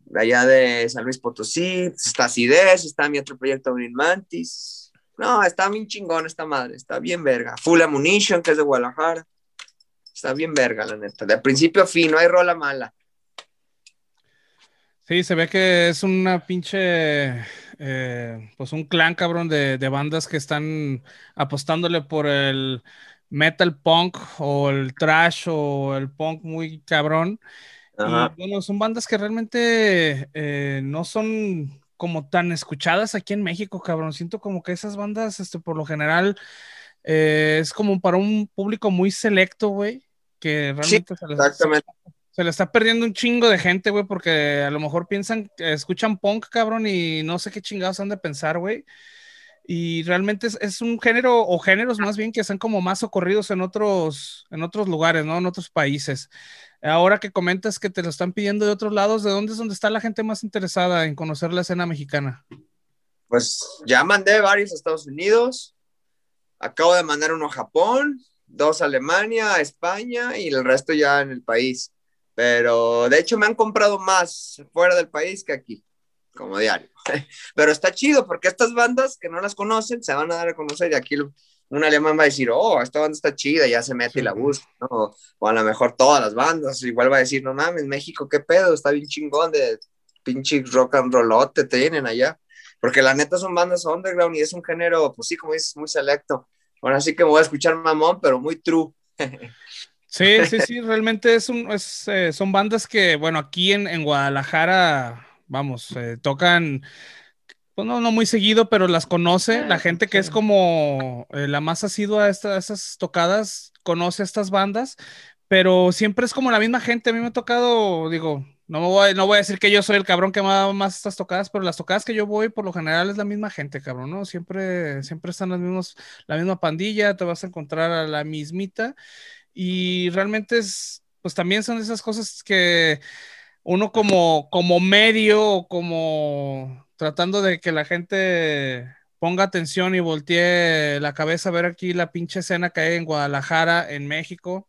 de allá de San Luis Potosí, está Cides, está mi otro proyecto Green Mantis. No, está bien chingón esta madre, está bien verga. Full Ammunition, que es de Guadalajara. Está bien verga, la neta. De principio a fin, no hay rola mala. Sí, se ve que es una pinche, eh, pues un clan cabrón de, bandas que están apostándole por el metal punk o el trash o el punk muy cabrón. Y bueno, son bandas que realmente eh, no son como tan escuchadas aquí en México, cabrón. Siento como que esas bandas, este, por lo general, eh, es como para un público muy selecto, güey, que realmente se, les, se, le está perdiendo un chingo de gente, güey, porque a lo mejor piensan, escuchan punk, cabrón, y no sé qué chingados han de pensar, güey. Y realmente es, un género, o géneros más bien, que están como más socorridos en otros, en otros lugares, ¿no? En otros países. Ahora que comentas que te lo están pidiendo de otros lados, ¿de dónde es donde está la gente más interesada en conocer la escena mexicana? Pues ya mandé varios a Estados Unidos, acabo de mandar uno a Japón, dos a Alemania, a España y el resto ya en el país. Pero de hecho me han comprado más fuera del país que aquí, como diario. Pero está chido porque estas bandas que no las conocen se van a dar a conocer y aquí un alemán va a decir, oh, esta banda está chida, ya se mete y la busca, ¿no? O a lo mejor todas las bandas, igual va a decir, no mames, México, qué pedo, está bien chingón de pinche rock and rollote tienen allá. Porque la neta son bandas underground y es un género, pues sí, como dices, muy selecto. Bueno, así que me voy a escuchar mamón, pero muy true. Sí, sí, sí, realmente es un, es, eh, son bandas que, bueno, aquí en, en Guadalajara, vamos, eh, tocan pues no, no muy seguido, pero las conoce. La gente que es como eh, la más asidua a, esas tocadas conoce a estas bandas, pero siempre es como la misma gente. A mí me ha tocado, digo, no, me voy, no voy a decir que yo soy el cabrón que más, más estas tocadas, pero las tocadas que yo voy, por lo general, es la misma gente, cabrón, ¿no? Siempre, siempre están los mismos, la misma pandilla, te vas a encontrar a la mismita. Y realmente es, pues también son esas cosas que uno como, como medio, como tratando de que la gente ponga atención y voltee la cabeza a ver aquí la pinche escena que hay en Guadalajara, en México.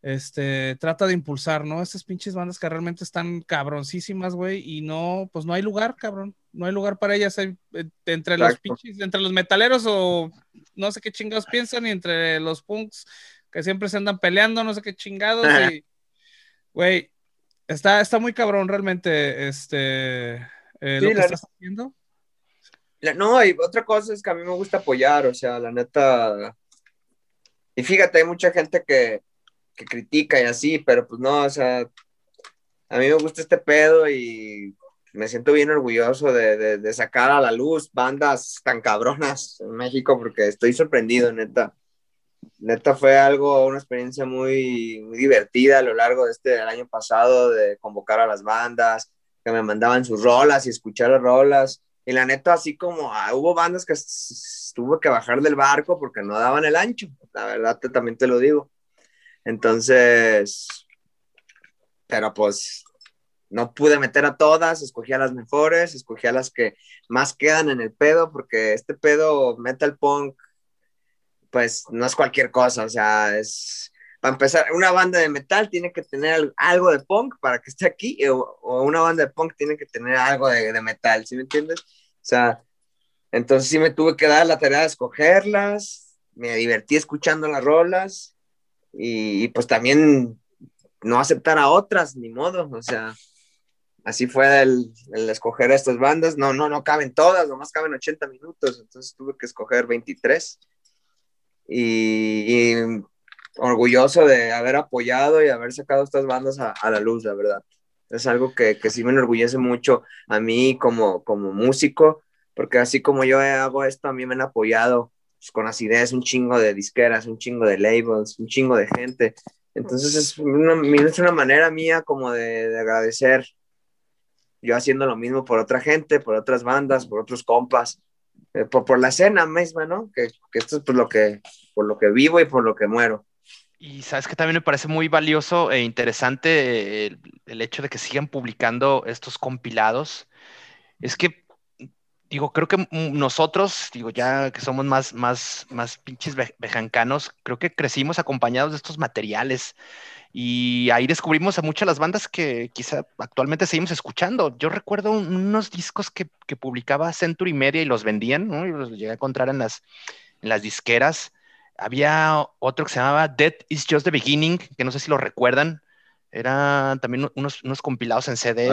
Este, trata de impulsar, ¿no? Estas pinches bandas que realmente están cabroncísimas, güey, y no, pues no hay lugar, cabrón. No hay lugar para ellas eh, entre los pinches, entre los metaleros o no sé qué chingados piensan, y entre los punks que siempre se andan peleando, no sé qué chingados, y, güey, está, está muy cabrón realmente, este eh, lo que estás haciendo. no, y otra cosa es que a mí me gusta apoyar, o sea, la neta. Y fíjate, hay mucha gente que, que critica y así, pero pues no, o sea, a mí me gusta este pedo y me siento bien orgulloso de, de, de, sacar a la luz bandas tan cabronas en México porque estoy sorprendido, neta. Neta fue algo, una experiencia muy, muy divertida a lo largo de este año pasado de convocar a las bandas, me mandaban sus rolas y escuchar las rolas. Y la neta, así como ah, hubo bandas que tuve que bajar del barco porque no daban el ancho, la verdad también te lo digo. Entonces, pero pues no pude meter a todas, escogí a las mejores, escogí a las que más quedan en el pedo, porque este pedo metal punk, pues no es cualquier cosa, o sea, es para empezar, una banda de metal tiene que tener algo de punk para que esté aquí, o, una banda de punk tiene que tener algo de, de, metal, ¿sí me entiendes? O sea, entonces sí me tuve que dar la tarea de escogerlas, me divertí escuchando las rolas, y, pues también no aceptar a otras, ni modo, o sea, así fue el, el, escoger estas bandas, no, no, no caben todas, nomás caben 80 minutos, entonces tuve que escoger 23. Y, orgulloso de haber apoyado y haber sacado estas bandas a, a la luz, la verdad. Es algo que, que, sí me enorgullece mucho a mí como, como músico, porque así como yo hago esto, a mí me han apoyado pues, con acidez un chingo de disqueras, un chingo de labels, un chingo de gente. Entonces es una, es una manera mía como de, de agradecer yo haciendo lo mismo por otra gente, por otras bandas, por otros compas, eh, por, por, la escena misma, ¿no? Que, que, esto es por lo que, por lo que vivo y por lo que muero. Y sabes que también me parece muy valioso e interesante el, el hecho de que sigan publicando estos compilados. Es que digo, creo que nosotros, digo, ya que somos más, más, más pinches bejancanos, creo que crecimos acompañados de estos materiales y ahí descubrimos a muchas de las bandas que quizá actualmente seguimos escuchando. Yo recuerdo unos discos que, que publicaba Century Media y los vendían, ¿no? Y los llegué a encontrar en las, en las disqueras. Había otro que se llamaba Dead is Just the Beginning, que no sé si lo recuerdan. Eran también unos, unos compilados en CD.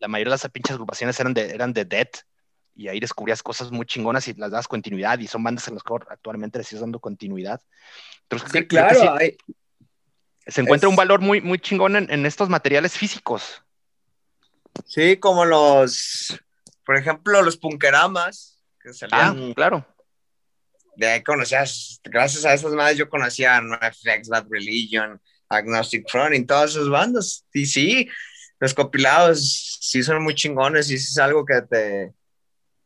La mayoría de las pinches agrupaciones eran de, eran de Dead y ahí descubrías cosas muy chingonas y las das continuidad y son bandas en las que actualmente les sigues dando continuidad. Entonces, sí, claro, sí, hay, se encuentra es... un valor muy, muy chingón en, en, estos materiales físicos. Sí, como los, por ejemplo, los punkeramas. Que salían, ah, claro. De ahí conocías, gracias a esas madres yo conocía NoFX, Bad Religion, Agnostic Front y todas esas bandas. Y sí, los compilados sí son muy chingones y es algo que te,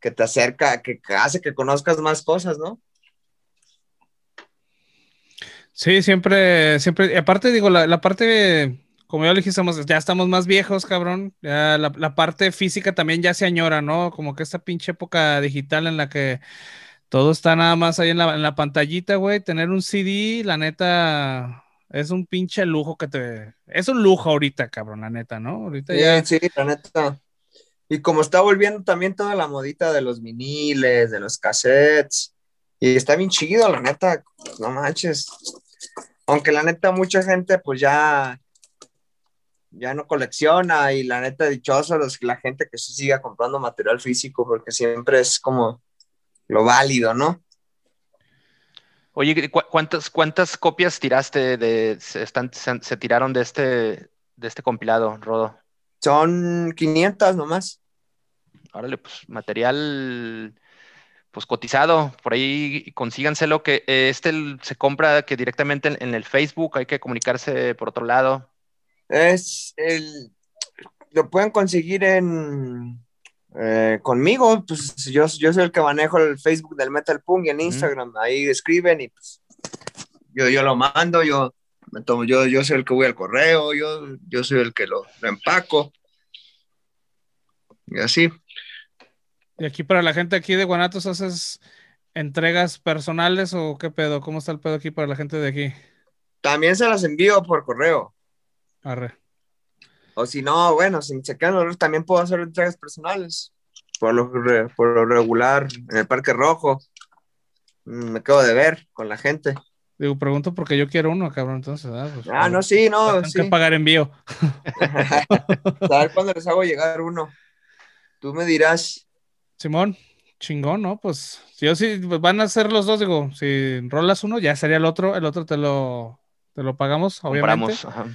que te acerca, que hace que conozcas más cosas, ¿no? Sí, siempre, siempre, aparte digo, la, la parte, como ya dijimos, ya estamos más viejos, cabrón, ya la, la, parte física también ya se añora, ¿no? Como que esta pinche época digital en la que todo está nada más ahí en la, en la pantallita, güey, tener un CD, la neta, es un pinche lujo que te, es un lujo ahorita, cabrón, la neta, ¿no? Ahorita sí, ya... sí, la neta. Y como está volviendo también toda la modita de los viniles, de los cassettes, y está bien chido, la neta, no manches. Aunque la neta mucha gente pues ya ya no colecciona y la neta dichoso los, la gente que sí siga comprando material físico porque siempre es como lo válido, ¿no? Oye, ¿cuántas, cuántas copias tiraste de, se, están, se, se tiraron de este, de este compilado, Rodo? Son 500 nomás. Órale, pues material pues cotizado, por ahí consíganselo, que este se compra que directamente en, en, el Facebook, hay que comunicarse por otro lado. Es el, lo pueden conseguir en eh, conmigo, pues yo, yo soy el que manejo el Facebook del Metal Punk y en Instagram, mm. ahí escriben y pues yo, yo lo mando, yo me tomo, yo, yo soy el que voy al correo, yo, yo soy el que lo, lo empaco. Y así. Y aquí para la gente aquí de Guanatos, ¿haces entregas personales o qué pedo? ¿Cómo está el pedo aquí para la gente de aquí? También se las envío por correo. Arre. O si no, bueno, si se quedan también puedo hacer entregas personales. Por lo, por lo regular, en el Parque Rojo. Mm, me quedo de ver con la gente. Digo, pregunto porque yo quiero uno, cabrón, entonces. Ah, pues, ah no, sí, no. Tengo sí. que pagar envío. a ver cuándo les hago llegar uno. Tú me dirás. Simón, chingón, ¿no? Pues si yo sí van a ser los dos, digo, si rolas uno, ya sería el otro, el otro te lo, te lo pagamos, obviamente. Compramos, ajá.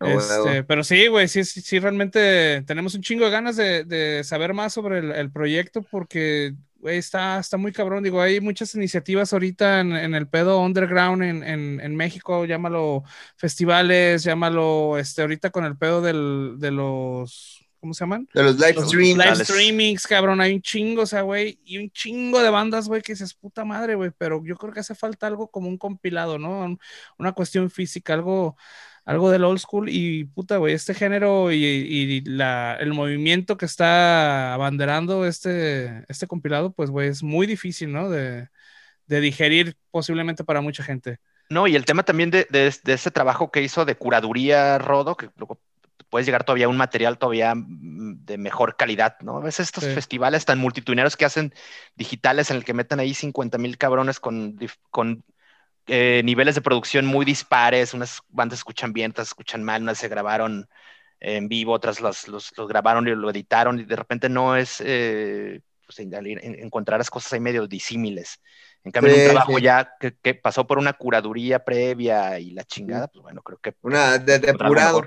Este, pero sí, güey, sí, sí, sí, realmente tenemos un chingo de ganas de, de saber más sobre el, el proyecto porque, güey, está, está muy cabrón. Digo, hay muchas iniciativas ahorita en, en el pedo underground en, en, en, México, llámalo festivales, llámalo, este, ahorita con el pedo del, de los ¿cómo se llaman? De los live los streams. Live streamings, cabrón, hay un chingo, o sea, güey, y un chingo de bandas, güey, que dices, puta madre, güey, pero yo creo que hace falta algo como un compilado, ¿no? Una cuestión física, algo, algo del old school y puta, güey, este género y, y la, el movimiento que está abanderando este, este compilado, pues, güey, es muy difícil, ¿no? De, de digerir posiblemente para mucha gente. No, y el tema también de, ese trabajo que hizo de curaduría Rodo, que luego puedes llegar todavía a un material todavía mm, de mejor calidad, ¿no? A veces estos festivales tan multitudinarios que hacen digitales en el que meten ahí 50 mil cabrones con, con eh, niveles de producción muy dispares, unas bandas escuchan bien, otras escuchan mal, unas se grabaron en vivo, otras los, los, grabaron y lo editaron y de repente no es eh, pues, encontrar las cosas ahí medio disímiles. En cambio, un trabajo ya que, pasó por una curaduría previa y la chingada, pues bueno, creo que... Una de depurado.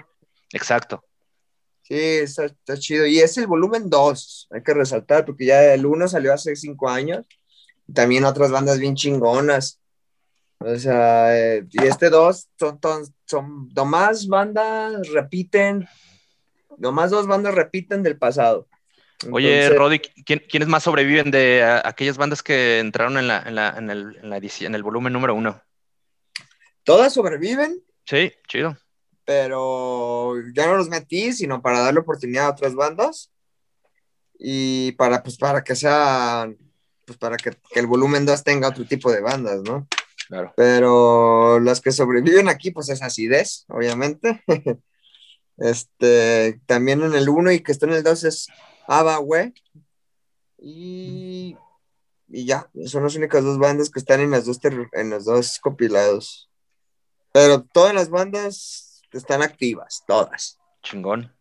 Exacto. Sí, está, chido. Y es el volumen 2, hay que resaltar, porque ya el 1 salió hace 5 años. También otras bandas bien chingonas. O sea, eh, y este 2 son, son, son, nomás bandas repiten, nomás dos bandas repiten del pasado. Oye, Rodi, ¿quiénes más sobreviven de aquellas bandas que entraron en, la, en, la, en, el, en, la en el volumen número uno? ¿Todas sobreviven? Sí, chido. Pero ya no los metí, sino para darle oportunidad a otras bandas y para, pues, para que sea, pues, para que, el volumen 2 tenga otro tipo de bandas, ¿no? Claro. Pero las que sobreviven aquí, pues es acidez, obviamente. este, también en el 1 y que está en el 2 es güey. Y, y ya, son las únicas dos bandas que están en las dos, en los dos compilados. Pero todas las bandas están activas, todas. Chingón.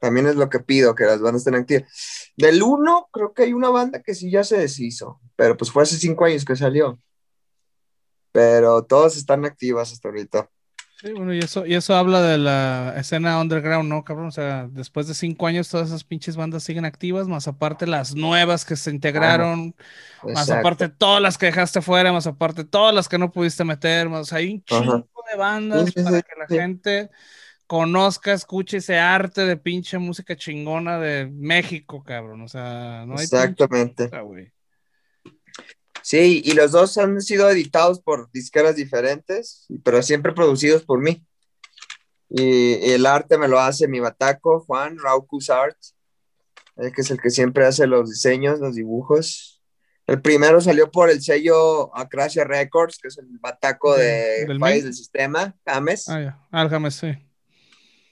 También es lo que pido, que las bandas estén activas. Del uno, creo que hay una banda que sí ya se deshizo, pero pues fue hace cinco años que salió. Pero todas están activas hasta ahorita. Sí, bueno, y eso, y eso habla de la escena underground, ¿no, cabrón? O sea, después de cinco años todas esas pinches bandas siguen activas, más aparte las nuevas que se integraron, más aparte todas las que dejaste fuera, más aparte todas las que no pudiste meter, más hay un chingo de bandas para que la gente conozca, escuche ese arte de pinche música chingona de México, cabrón. O sea, no hay Exactamente. Sí, y los dos han sido editados por disqueras diferentes, pero siempre producidos por mí. Y, el arte me lo hace mi bataco, Juan Raucus Art, que es el que siempre hace los diseños, los dibujos. El primero salió por el sello Acracia Records, que es el bataco de, del país del sistema, James. Ah, ya, ah, James, sí.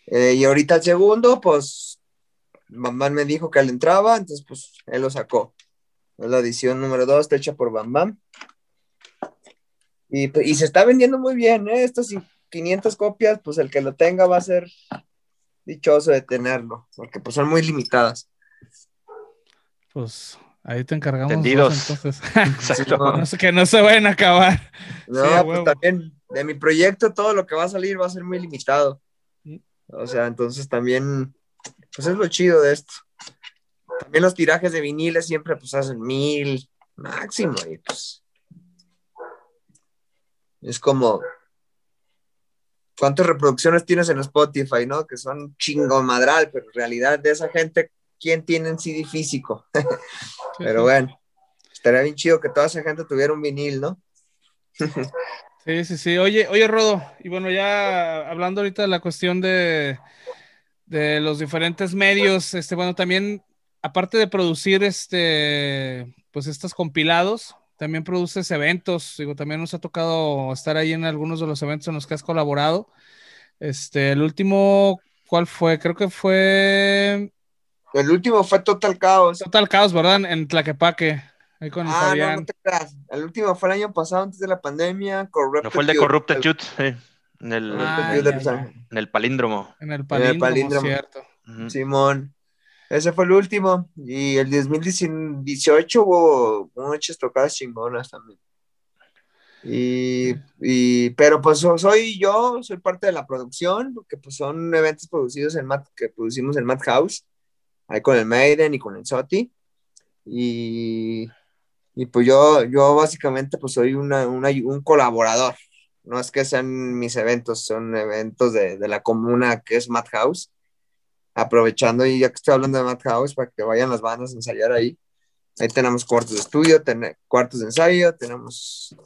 Eh, y ahorita el segundo, pues, mamá me dijo que él entraba, entonces, pues, él lo sacó. Es la edición número 2, está hecha por Bam Bam. Y, y, se está vendiendo muy bien, ¿eh? Estos 500 copias, pues el que lo tenga va a ser dichoso de tenerlo, porque pues son muy limitadas. Pues ahí te encargamos. entonces. que no se vayan a acabar. No, pues también de mi proyecto todo lo que va a salir va a ser muy limitado. O sea, entonces también, pues es lo chido de esto. También los tirajes de viniles siempre pues hacen mil máximo y pues es como cuántas reproducciones tienes en Spotify, ¿no? Que son chingo madral, pero en realidad de esa gente, ¿quién tiene en CD físico? pero bueno, estaría bien chido que toda esa gente tuviera un vinil, ¿no? sí, sí, sí. Oye, oye, Rodo, y bueno, ya hablando ahorita de la cuestión de, de los diferentes medios, este, bueno, también aparte de producir este, pues estos compilados, también produces eventos. Digo, también nos ha tocado estar ahí en algunos de los eventos en los que has colaborado. Este, el último, ¿cuál fue? Creo que fue. El último fue Total Caos. Total Caos, ¿verdad? En Tlaquepaque. Ahí con ah, no, no te creas. El último fue el año pasado, antes de la pandemia. no fue el de Corrupted Youth, sí. En el, ah, en el palíndromo. En el palíndromo, en el palíndromo. cierto. Simón. Ese fue el último. Y el 2018 hubo muchas tocadas chingonas también. Y, y, pero pues soy yo, soy parte de la producción, porque pues son eventos producidos en Mad, que producimos en Madhouse, ahí con el Maiden y con el Soti. Y, y pues yo, yo básicamente pues soy una, una, un colaborador. No es que sean mis eventos, son eventos de, de la comuna que es Madhouse aprovechando y ya que estoy hablando de Madhouse, para que vayan las bandas a ensayar ahí. Ahí tenemos cuartos de estudio, cuartos de ensayo, tenemos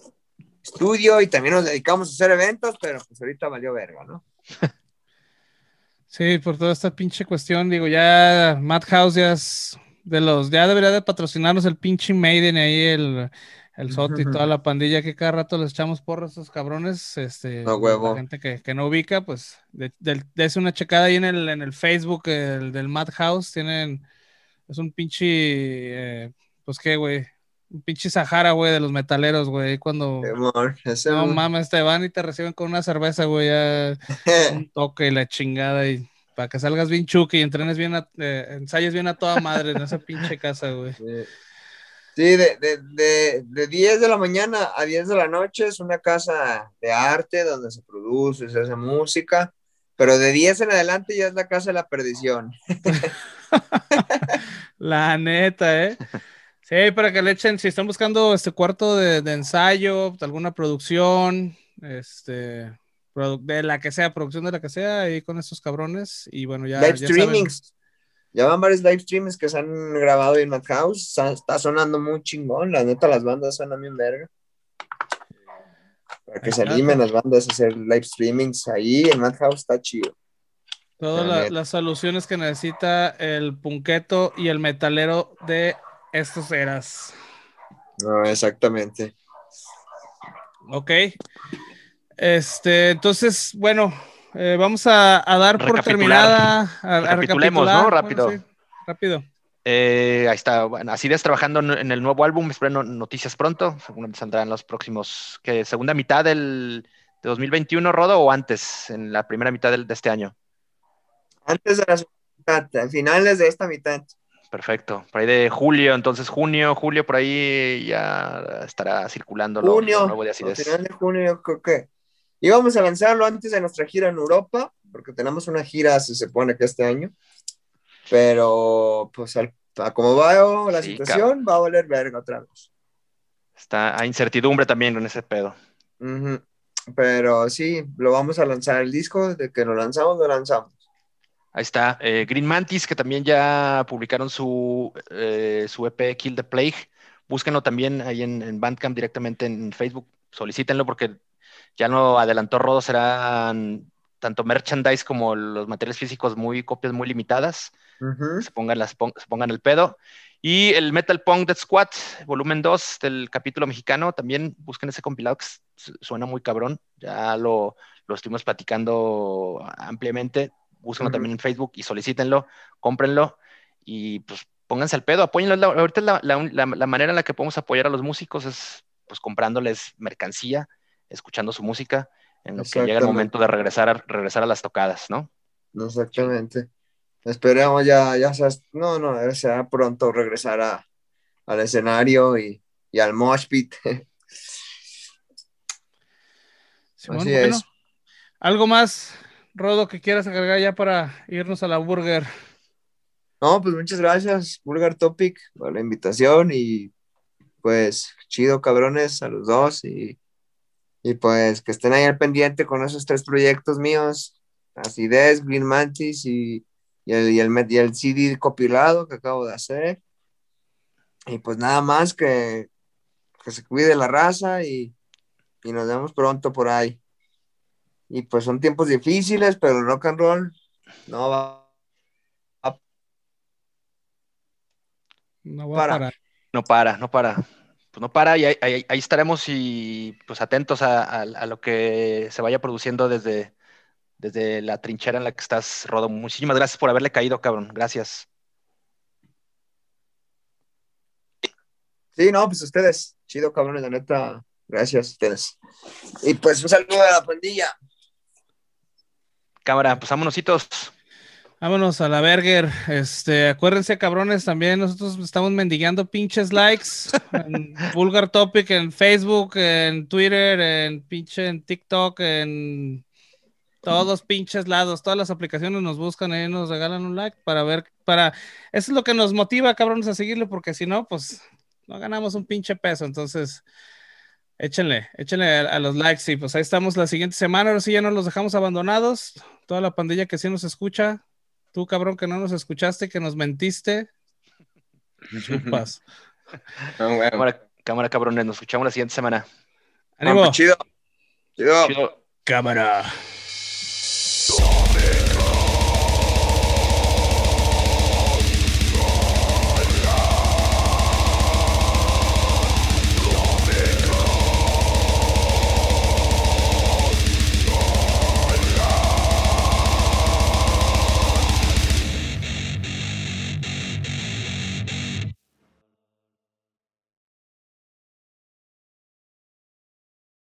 estudio y también nos dedicamos a hacer eventos, pero pues ahorita valió verga, ¿no? Sí, por toda esta pinche cuestión, digo, ya Madhouse ya es de los, ya debería de patrocinarnos el pinche Maiden ahí, el, el Sot y toda la pandilla que cada rato les echamos porras a esos cabrones, este, No, huevo. la gente que, que no ubica, pues, de, del- dese una checada ahí en el, en el Facebook el, del Madhouse, tienen, es un pinche, eh, pues qué, güey, un pinche Sahara, güey, de los metaleros, güey, cuando... Ese- No mames, te van y te reciben con una cerveza, güey, ya un toque y la chingada y para que salgas bien chuki y entrenes bien, a- eh, ensayes bien a toda madre en esa pinche casa, güey. Sí, Sí, de, de, de, de 10 de la mañana a 10 de la noche es una casa de arte donde se produce, se hace música, pero de 10 en adelante ya es la casa de la perdición. La neta, ¿eh? Sí, para que le echen, si están buscando este cuarto de, de ensayo, alguna producción, este, de la que sea, producción de la que sea, ahí con estos cabrones, y bueno, ya. live ya saben. streamings. Ya van varios live streamings que se han grabado en Madhouse. Está, sonando muy chingón. La neta, las bandas suenan bien verga. Para que se animen las bandas a hacer live streamings ahí en Madhouse está chido. Todas La las soluciones que necesita el punqueto y el metalero de estos eras. No, exactamente. Ok. Este, entonces, bueno, eh, vamos a, a dar por terminada. A, a Recapitulemos, recapitular. ¿no? Rápido. Bueno, sí, rápido. Eh, ahí está, bueno, así es trabajando en, en el nuevo álbum, espero noticias pronto, seguramente saldrán los próximos, que segunda mitad del, de 2021, Rodo, o antes, en la primera mitad del- de este año. Antes de la segunda mitad, a finales de esta mitad. Perfecto, por ahí de julio, entonces junio, julio, por ahí ya estará circulando lo, junio, lo nuevo de final junio, creo que íbamos a lanzarlo antes de nuestra gira en Europa, porque tenemos una gira, se supone que este año, pero pues al, a como va la Sí, situación, va a valer verga otra vez. Está hay incertidumbre también en ese pedo. Pero sí, lo vamos a lanzar el disco, de que lo lanzamos, lo lanzamos. Ahí está. eh, Green Mantis, que también ya publicaron su, eh, su EP Kill the Plague. Búsquenlo también ahí en, en Bandcamp directamente en Facebook. Solicítenlo porque ya lo adelantó Rodo. Serán tanto merchandise como los materiales físicos muy copias muy limitadas. Se pongan, las, se pongan el pedo. Y el Metal Punk Death Squad, volumen 2 del capítulo mexicano. También busquen ese compilado que suena muy cabrón. Ya lo, lo estuvimos platicando ampliamente búsquenlo también en Facebook y solicítenlo, cómprenlo y pues pónganse al pedo, apóyenlo. Ahorita la, la- la- la manera en la que podemos apoyar a los músicos es pues comprándoles mercancía, escuchando su música, en lo que llega el momento de regresar a, regresar a las tocadas, ¿no? Exactamente. Esperemos ya, ya sea, no, no, sea pronto regresar a, al escenario y, y al mosh pit. Simón, Así bueno, es. ¿Algo más, Rodo, que quieras agregar ya para irnos a la burger? No, pues muchas gracias, Vulgar Topic, por la invitación y pues chido, cabrones, a los dos y, y pues que estén ahí al pendiente con esos tres proyectos míos, Acidez, Green Mantis y, y, el, y, el, y el CD compilado que acabo de hacer. Y pues nada más que, que se cuide la raza y, y nos vemos pronto por ahí. Y pues son tiempos difíciles, pero el rock and roll no va No voy Para. a parar. No para, no para. Pues no para y ahí, ahí- ahí estaremos y pues atentos a, a- a lo que se vaya produciendo desde, desde la trinchera en la que estás, Rodo. Muchísimas gracias por haberle caído, cabrón. Gracias. Sí, no, pues ustedes, chido, cabrones, la neta, gracias a ustedes. Y pues un saludo a la pandilla. Cámara, pues vámonositos. Vámonos a la burger. Este, acuérdense, cabrones, también nosotros estamos mendigando pinches likes en Vulgar Topic, en Facebook, en Twitter, en pinche en TikTok, en todos pinches lados, todas las aplicaciones nos buscan y nos regalan un like para ver, para, eso es lo que nos motiva, cabrones, a seguirlo, porque si no, pues no ganamos un pinche peso, entonces échenle, échenle a, a los likes y pues ahí estamos la siguiente semana, ahora sí ya no los dejamos abandonados, toda la pandilla que sí nos escucha, tú cabrón que no nos escuchaste, que nos mentiste, chupas. Cámara, cámara, cabrones. Nos escuchamos la siguiente semana. ¡Ánimo! Chido. Chido. Chido. Cámara.